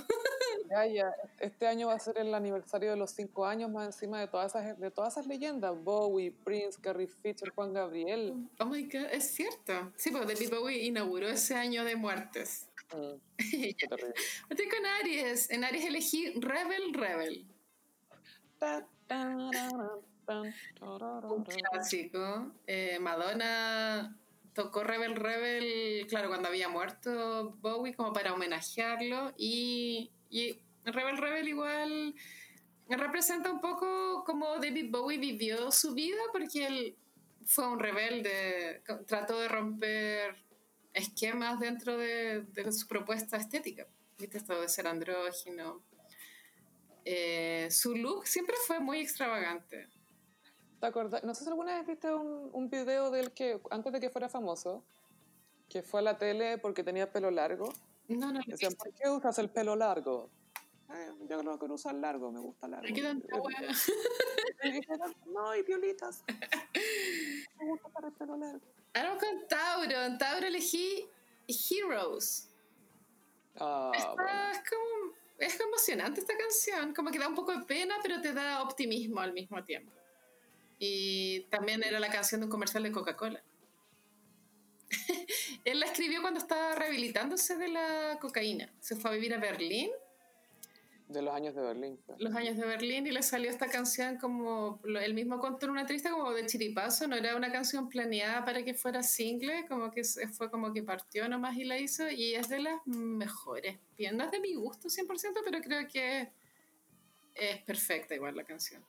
Ya, ya. Este año va a ser el aniversario de los cinco años más encima de todas esas, de todas esas leyendas. Bowie, Prince, Carrie Fisher, Juan Gabriel. Oh my God, es cierto. Sí, pues David Bowie inauguró ese año de muertes. Mm, [laughs] Estoy con Aries. En Aries elegí Rebel Rebel. Clásico. Eh, Madonna tocó Rebel Rebel, claro, cuando había muerto Bowie, como para homenajearlo. Y, y Rebel Rebel igual representa un poco cómo David Bowie vivió su vida, porque él fue un rebelde, trató de romper esquemas dentro de, de su propuesta estética. ¿Viste? Esto de ser andrógino, eh, su look siempre fue muy extravagante. ¿Te acuerdas? No sé si alguna vez viste un, un video del que, antes de que fuera famoso, que fue a la tele porque tenía pelo largo. No, no. Decían, ¿por qué usas el pelo largo? Eh, yo no quiero usar largo, me gusta largo. ¿Qué tanta No, y violitas. [laughs] me gusta para el pelo largo. Ahora con Tauro. En Tauro elegí Heroes. Ah, es como es emocionante esta canción, como que da un poco de pena, pero te da optimismo al mismo tiempo. Y también era la canción de un comercial de Coca-Cola. [laughs] Él la escribió cuando estaba rehabilitándose de la cocaína. Se fue a vivir a Berlín de los años de Berlín. Los años de Berlín y le salió esta canción como, él mismo contó en una triste como de chiripazo, no era una canción planeada para que fuera single, como que fue como que partió nomás y la hizo y es de las mejores. Bien, no es de mi gusto 100%, pero creo que es perfecta igual la canción.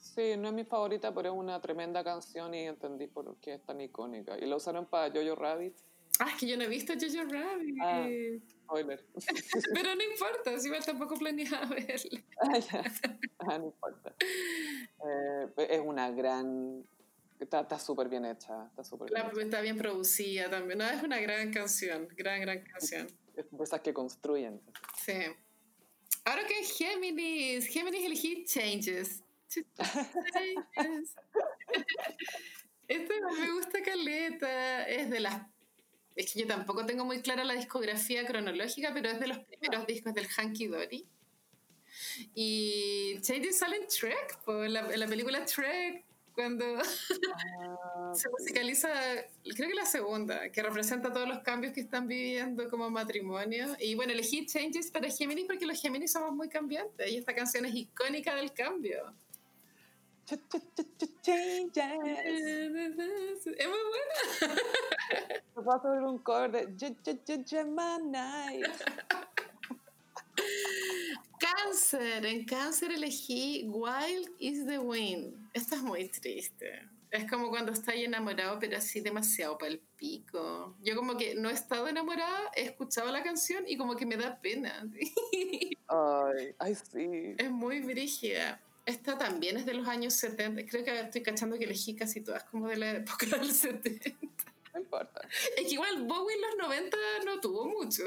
Sí, no es mi favorita, pero es una tremenda canción y entendí por qué es tan icónica. Y la usaron para Jojo Rabbit. Ah, es que yo no he visto Jojo Rabbit. Ah. Spoiler. [laughs] Pero no importa, si igual tampoco planeaba [laughs] verla. Ah, ah, no importa. Eh, es una gran... Está súper bien hecha. Está, super bien está bien producida también. No, es una gran canción, gran, gran canción. Es esas que construyen. Sí. Ahora que Géminis, Géminis elegí Changes. Changes. [laughs] Este me gusta Caleta, es de las es que yo tampoco tengo muy clara la discografía cronológica, pero es de los primeros discos del Hanky Dory. Y Changes sale en Trek, en la, la, película Trek, cuando [laughs] ah, se musicaliza, creo que la segunda, que representa todos los cambios que están viviendo como matrimonio. Y bueno, elegí Changes para Géminis porque los Géminis somos muy cambiantes y esta canción es icónica del cambio. Es muy buena. Puedo hacer un cover de Gemini. Cáncer. En cáncer elegí Wild is the Wind. Esta es muy triste. Es como cuando estás enamorado, pero así demasiado para el pico. Yo como que no he estado enamorada, he escuchado la canción y como que me da pena. [laughs] Ay, ay sí. Es muy brígida. Esta también es de los años 70. Creo que estoy cachando que elegí casi todas como de la época del [laughs] 70. No importa. Es que igual Bowie en los 90 no tuvo mucho.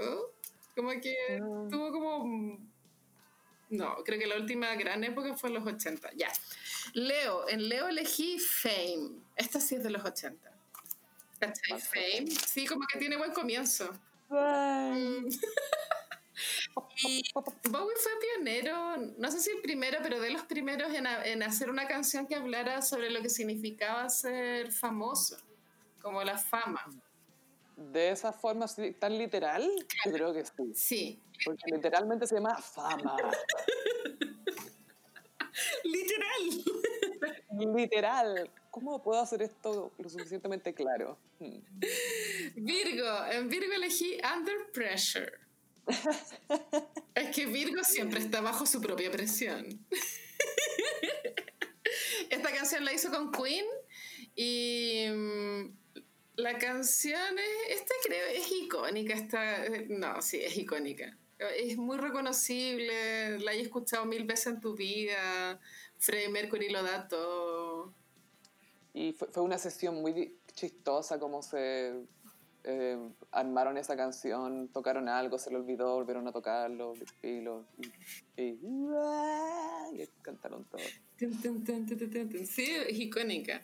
Como que mm. tuvo como... No, creo que la última gran época fue en los 80. Ya. Leo. En Leo elegí Fame. Esta sí es de los 80. Fame. Sí, como que tiene buen comienzo. [laughs] Y Bowie fue pionero, no sé si el primero, pero de los primeros en, en, hacer una canción que hablara sobre lo que significaba ser famoso, como la fama. de esa forma tan literal, yo creo que sí. Sí. Porque literalmente se llama fama. [laughs] Literal. Literal. ¿Cómo puedo hacer esto lo suficientemente claro? Hmm. Virgo, en Virgo elegí Under Pressure. Es que Virgo siempre está bajo su propia presión. Esta canción la hizo con Queen y mm, la canción es, esta creo es icónica, esta, no, sí, es icónica. Es muy reconocible, la he escuchado mil veces en tu vida, Freddie Mercury lo da todo. Y fue, fue una sesión muy chistosa como se eh, armaron esa canción, tocaron algo, se le olvidó, volvieron a tocarlo, y, lo, y, cantaron todo. Sí, es icónica.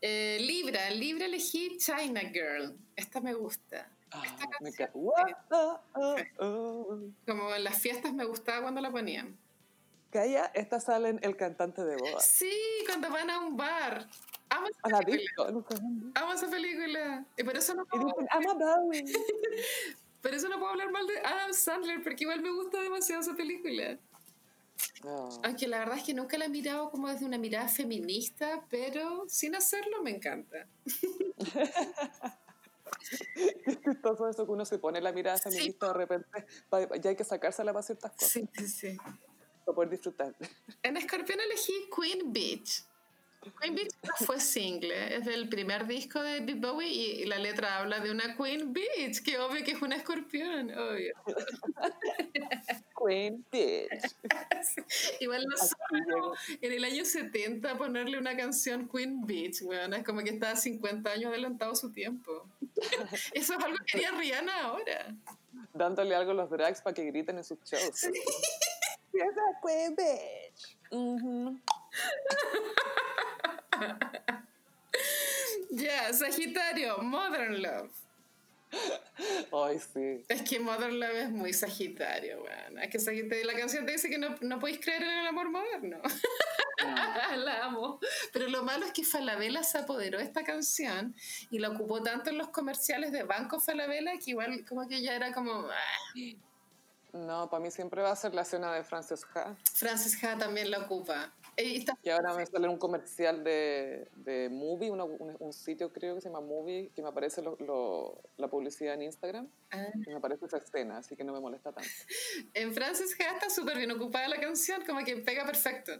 Eh, Libra, Libra elegí China Girl. Esta me gusta. Ah, Esta me canción, ca- Ah, ah. como en las fiestas me gustaba cuando la ponían. Calla, esta sale en El cantante de boda. Sí, cuando van a un bar. Amo esa la película. disco. Amo esa película. Y por eso no puedo, [laughs] por eso no puedo hablar mal de Adam Sandler, porque igual me gusta demasiado esa película. No. Aunque la verdad es que nunca la he mirado como desde una mirada feminista, pero sin hacerlo me encanta. [laughs] Es chistoso eso que uno se pone la mirada feminista de repente. Ya hay que sacársela para ciertas cosas, Sí, sí, sí. para poder disfrutar. En Escorpión elegí Queen Beach. Queen Beach no fue single, es del primer disco de David Bowie y la letra habla de una Queen Beach, que obvio que es una escorpión, obvio. [laughs] Queen Bitch. [laughs] Igual no llegó. en el año 70 ponerle una canción Queen Beach, weón, es como que está 50 años adelantado su tiempo. [laughs] Eso es algo que haría Rihanna ahora. Dándole algo a los drags para que griten en sus shows. Esa Queen Bitch. Ujú. [laughs] Ya, Sagitario, Modern Love. Ay, sí. Es que Modern Love es muy Sagitario, weón. Es que Sagitario, la canción te dice que no, no podéis creer en el amor moderno. [laughs] la amo. Pero lo malo es que Falabella se apoderó de esta canción y la ocupó tanto en los comerciales de Banco Falabella que igual como que ya era como... ah. No, para mí siempre va a ser la escena de Frances Ha. Frances Ha también la ocupa. Está- Que ahora me sale un comercial de, de Movie, una- un, un sitio creo que se llama Movie, que me aparece lo- lo- la publicidad en Instagram, Ah. y me aparece esa escena, así que no me molesta tanto. [laughs] En Frances Ha está súper bien ocupada la canción, como que pega perfecto.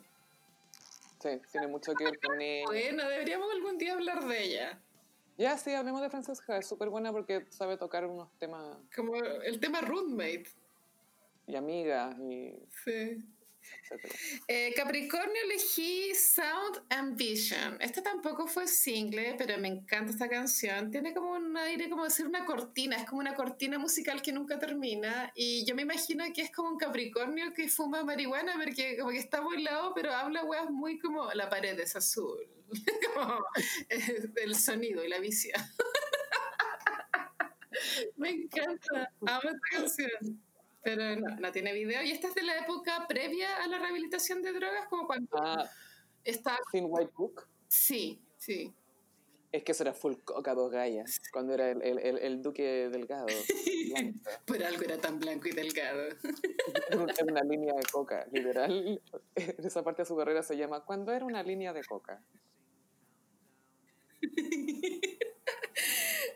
Sí, tiene mucho que ver con ella. Bueno, deberíamos algún día hablar de ella. Ya, sí, hablemos de Frances Ha, es súper buena porque sabe tocar unos temas Como el tema Roommate. y amigas y Sí. Eh, Capricornio elegí Sound Ambition. Esta tampoco fue single, pero me encanta esta canción. Tiene como un aire como de ser una cortina, es como una cortina musical que nunca termina. Y yo me imagino que es como un Capricornio que fuma marihuana porque como que está lado, pero habla weas muy como la pared es azul. [laughs] como eh, el sonido y la visión. [laughs] me encanta, amo esta canción. Pero no, no tiene video. Y esta es de la época previa a la rehabilitación de drogas, como cuando Ah, estaba... Thin White Book. Sí, sí. Es que eso era full coca dos gallas, cuando era el, el, el, el duque delgado. [laughs] Por algo era tan blanco y delgado. Era una línea de coca, literal. [laughs] Esa parte de su carrera se llama Cuando era una línea de coca. [laughs]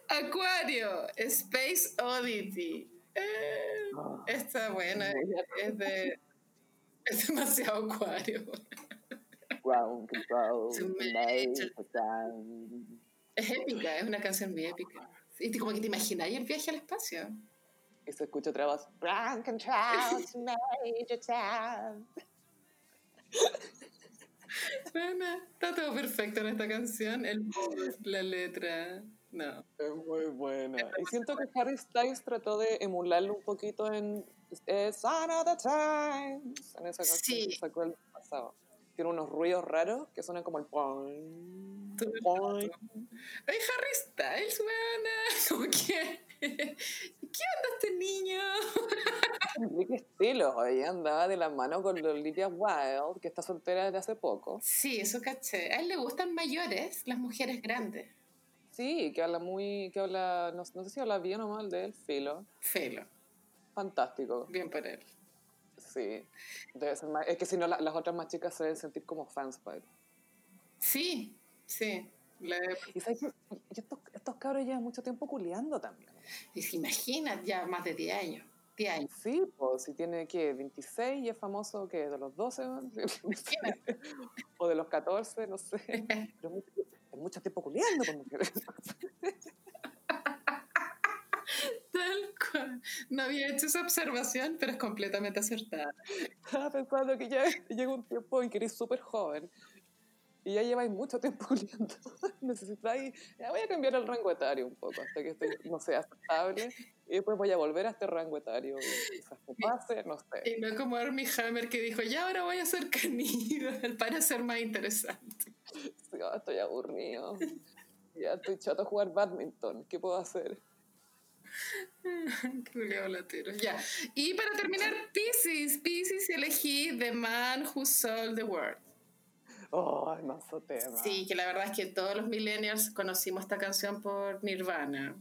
Acuario, Space Oddity. Eh, Ah, está buena, es de... Es demasiado acuario. Ground control. Es épica, es una canción muy épica. Y como que te imagináis el viaje al espacio. Y se escucha otra voz. Ground control [laughs] to Major Tom. Bueno, está todo perfecto en esta canción. El la letra. No. Es muy buena. Y siento que Harry Styles trató de emularlo un poquito en of the Times. En esa canción Sí. que sacó el pasado. Tiene unos ruidos raros que suenan como el poing, poing. ¡Ay, Harry Styles, weona! [laughs] Como que... ¿Qué onda este niño? [laughs] Enrique Estilos, hoy andaba de la mano con Olivia Wilde, que está soltera desde hace poco. Sí, eso caché. A él le gustan mayores, las mujeres grandes. Sí, que habla muy, que habla, no, no sé si habla bien o mal de él, Filo. Filo. Fantástico. Bien por él. Sí, debe ser más, es que si no las otras más chicas se deben sentir como fans para él. Sí, sí. Y, sabes estos, estos, cabros llevan mucho tiempo culeando también. Y se imagina, ya más de 10 años. 10 años. Sí, pues si tiene que 26 y es famoso que de los 12 [laughs] o de los 14, no sé. [laughs] Pero mucho tiempo culeando con mujeres. [laughs] Tal cual. No había hecho esa observación, pero es completamente acertada. Estaba pensando que ya llega un tiempo en que eres súper joven y ya lleváis mucho tiempo [laughs] culiando. Necesitáis, ya voy a cambiar el rango etario un poco hasta que esté, no sé, aceptable. Y después voy a volver a este rango etario. Quizás pase, no sé. Y no como Armie Hammer que dijo, ya ahora voy a ser caníbal [laughs] para ser más interesante. Sí, oh, estoy aburrido. ya estoy chato a jugar badminton. ¿Qué puedo hacer? [laughs] Qué latero. Ya. Y para terminar, Pisces. Pisces elegí The Man Who Sold the World. Oh, mazo tema. Sí, que la verdad es que todos los millennials conocimos esta canción por Nirvana.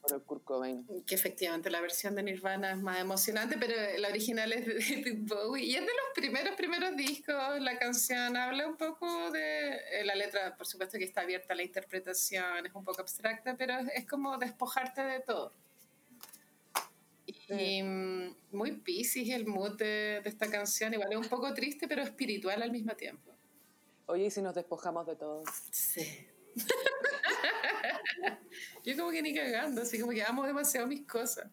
Por el Kurt Cobain. Que efectivamente la versión de Nirvana es más emocionante, pero la original es de David Bowie. Y es de los primeros, primeros discos. La canción habla un poco de. Eh, la letra, por supuesto, que está abierta a la interpretación, es un poco abstracta, pero es como despojarte de todo. Y mm, muy piscis el mood de, de, esta canción. Igual es un poco triste, pero espiritual al mismo tiempo. Oye, ¿y si nos despojamos de todo? Sí. [laughs] Yo como que ni cagando, así como que amo demasiado mis cosas.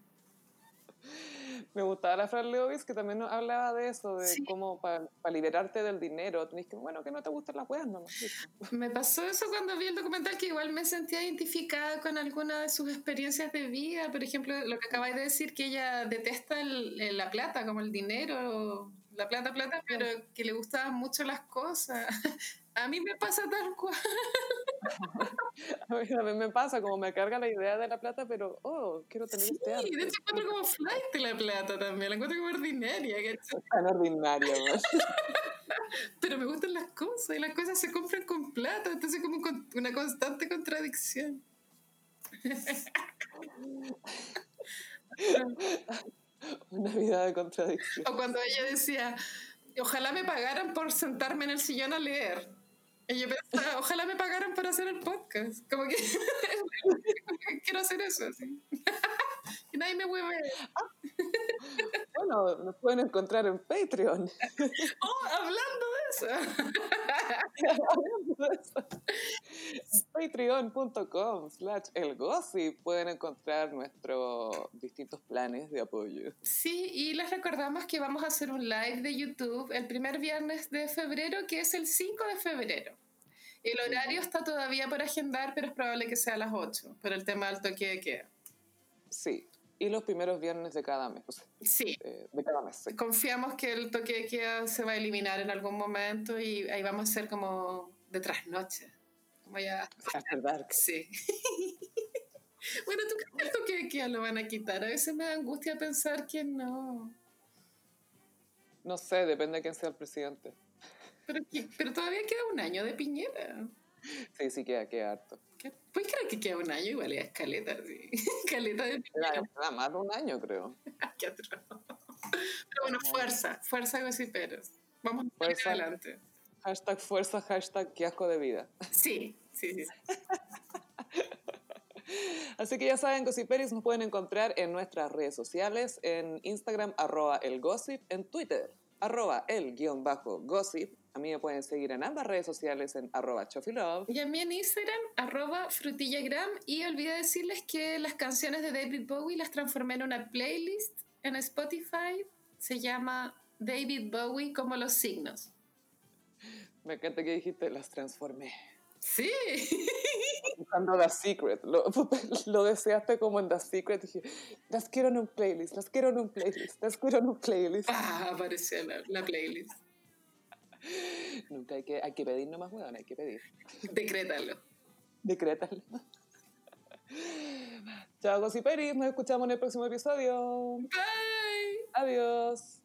Me gustaba la Fran Lewis que también hablaba de eso, de cómo para liberarte del dinero tenés que, bueno, que no te gustan las weas, no. Me pasó eso cuando vi el documental que igual me sentía identificada con alguna de sus experiencias de vida. Por ejemplo, lo que acabáis de decir, que ella detesta la plata, como el dinero, la plata, plata, pero que le gustaban mucho las cosas. [laughs] A mí me pasa tal cual. [laughs] a mí me pasa, como me carga la idea de la plata, pero, oh, quiero tener este arte. Sí, de hecho encuentro como flight de la plata también, la encuentro como ordinaria. Tan ordinaria, [laughs] Pero me gustan las cosas y las cosas se compran con plata, entonces como una constante contradicción. [laughs] Una vida de contradicción. O cuando ella decía, ojalá me pagaran por sentarme en el sillón a leer. Y yo pensaba, [laughs] ojalá me pagaran por hacer el podcast. Como que, [laughs] quiero hacer eso, así. y nadie me mueve. bueno, nos pueden encontrar en Patreon. oh, hablando. [laughs] Patreon.com slash elgossip pueden encontrar nuestros distintos planes de apoyo. Sí, y les recordamos que vamos a hacer un live de YouTube el primer viernes de febrero, que es el 5 de febrero. El horario está todavía por agendar, pero es probable que sea a las 8, por el tema del toque de queda. Sí, y los primeros viernes de cada mes. sí. Eh, de cada mes. Confiamos que el toque de queda se va a eliminar en algún momento y ahí vamos a ser como de trasnoche. Como ya. verdad. Sí. [laughs] bueno, ¿tú crees que el toque de queda lo van a quitar? A veces me da angustia pensar que no. No sé, depende de quién sea el presidente. Pero, pero todavía queda un año de Piñera. Sí, sí, queda, queda harto. ¿Puedes creer que queda un año? Igual es escaleta, sí. [laughs] Escaleta de. Queda más de un año, creo. [laughs] Qué Pero bueno, fuerza, fuerza gossiperos. Vamos fuerza, adelante. Hashtag fuerza, hashtag qué asco de vida. [laughs] Sí, sí, sí. Así que ya saben, Gossiperis nos pueden encontrar en nuestras redes sociales, en Instagram, arroba el gossip, en Twitter, arroba el guion bajo gossip, a mí me pueden seguir en ambas redes sociales en arroba chofilove. Y a mí en Instagram, arroba frutillagram. Y olvidé decirles que las canciones de David Bowie las transformé en una playlist en Spotify. Se llama David Bowie como los signos. Me encanta que dijiste, las transformé. Sí. [laughs] Buscando The Secret. [laughs] Lo, deseaste como en The Secret. Dije, las quiero en un playlist, las quiero en un playlist, las quiero en un playlist. Ah, apareció la, la playlist. [laughs] Nunca hay que, hay que pedir nomás, weón, hay que pedir. [laughs] Decrétalo. Decrétalo. [laughs] Chao, Gossiperis, nos escuchamos en el próximo episodio. Bye. Adiós.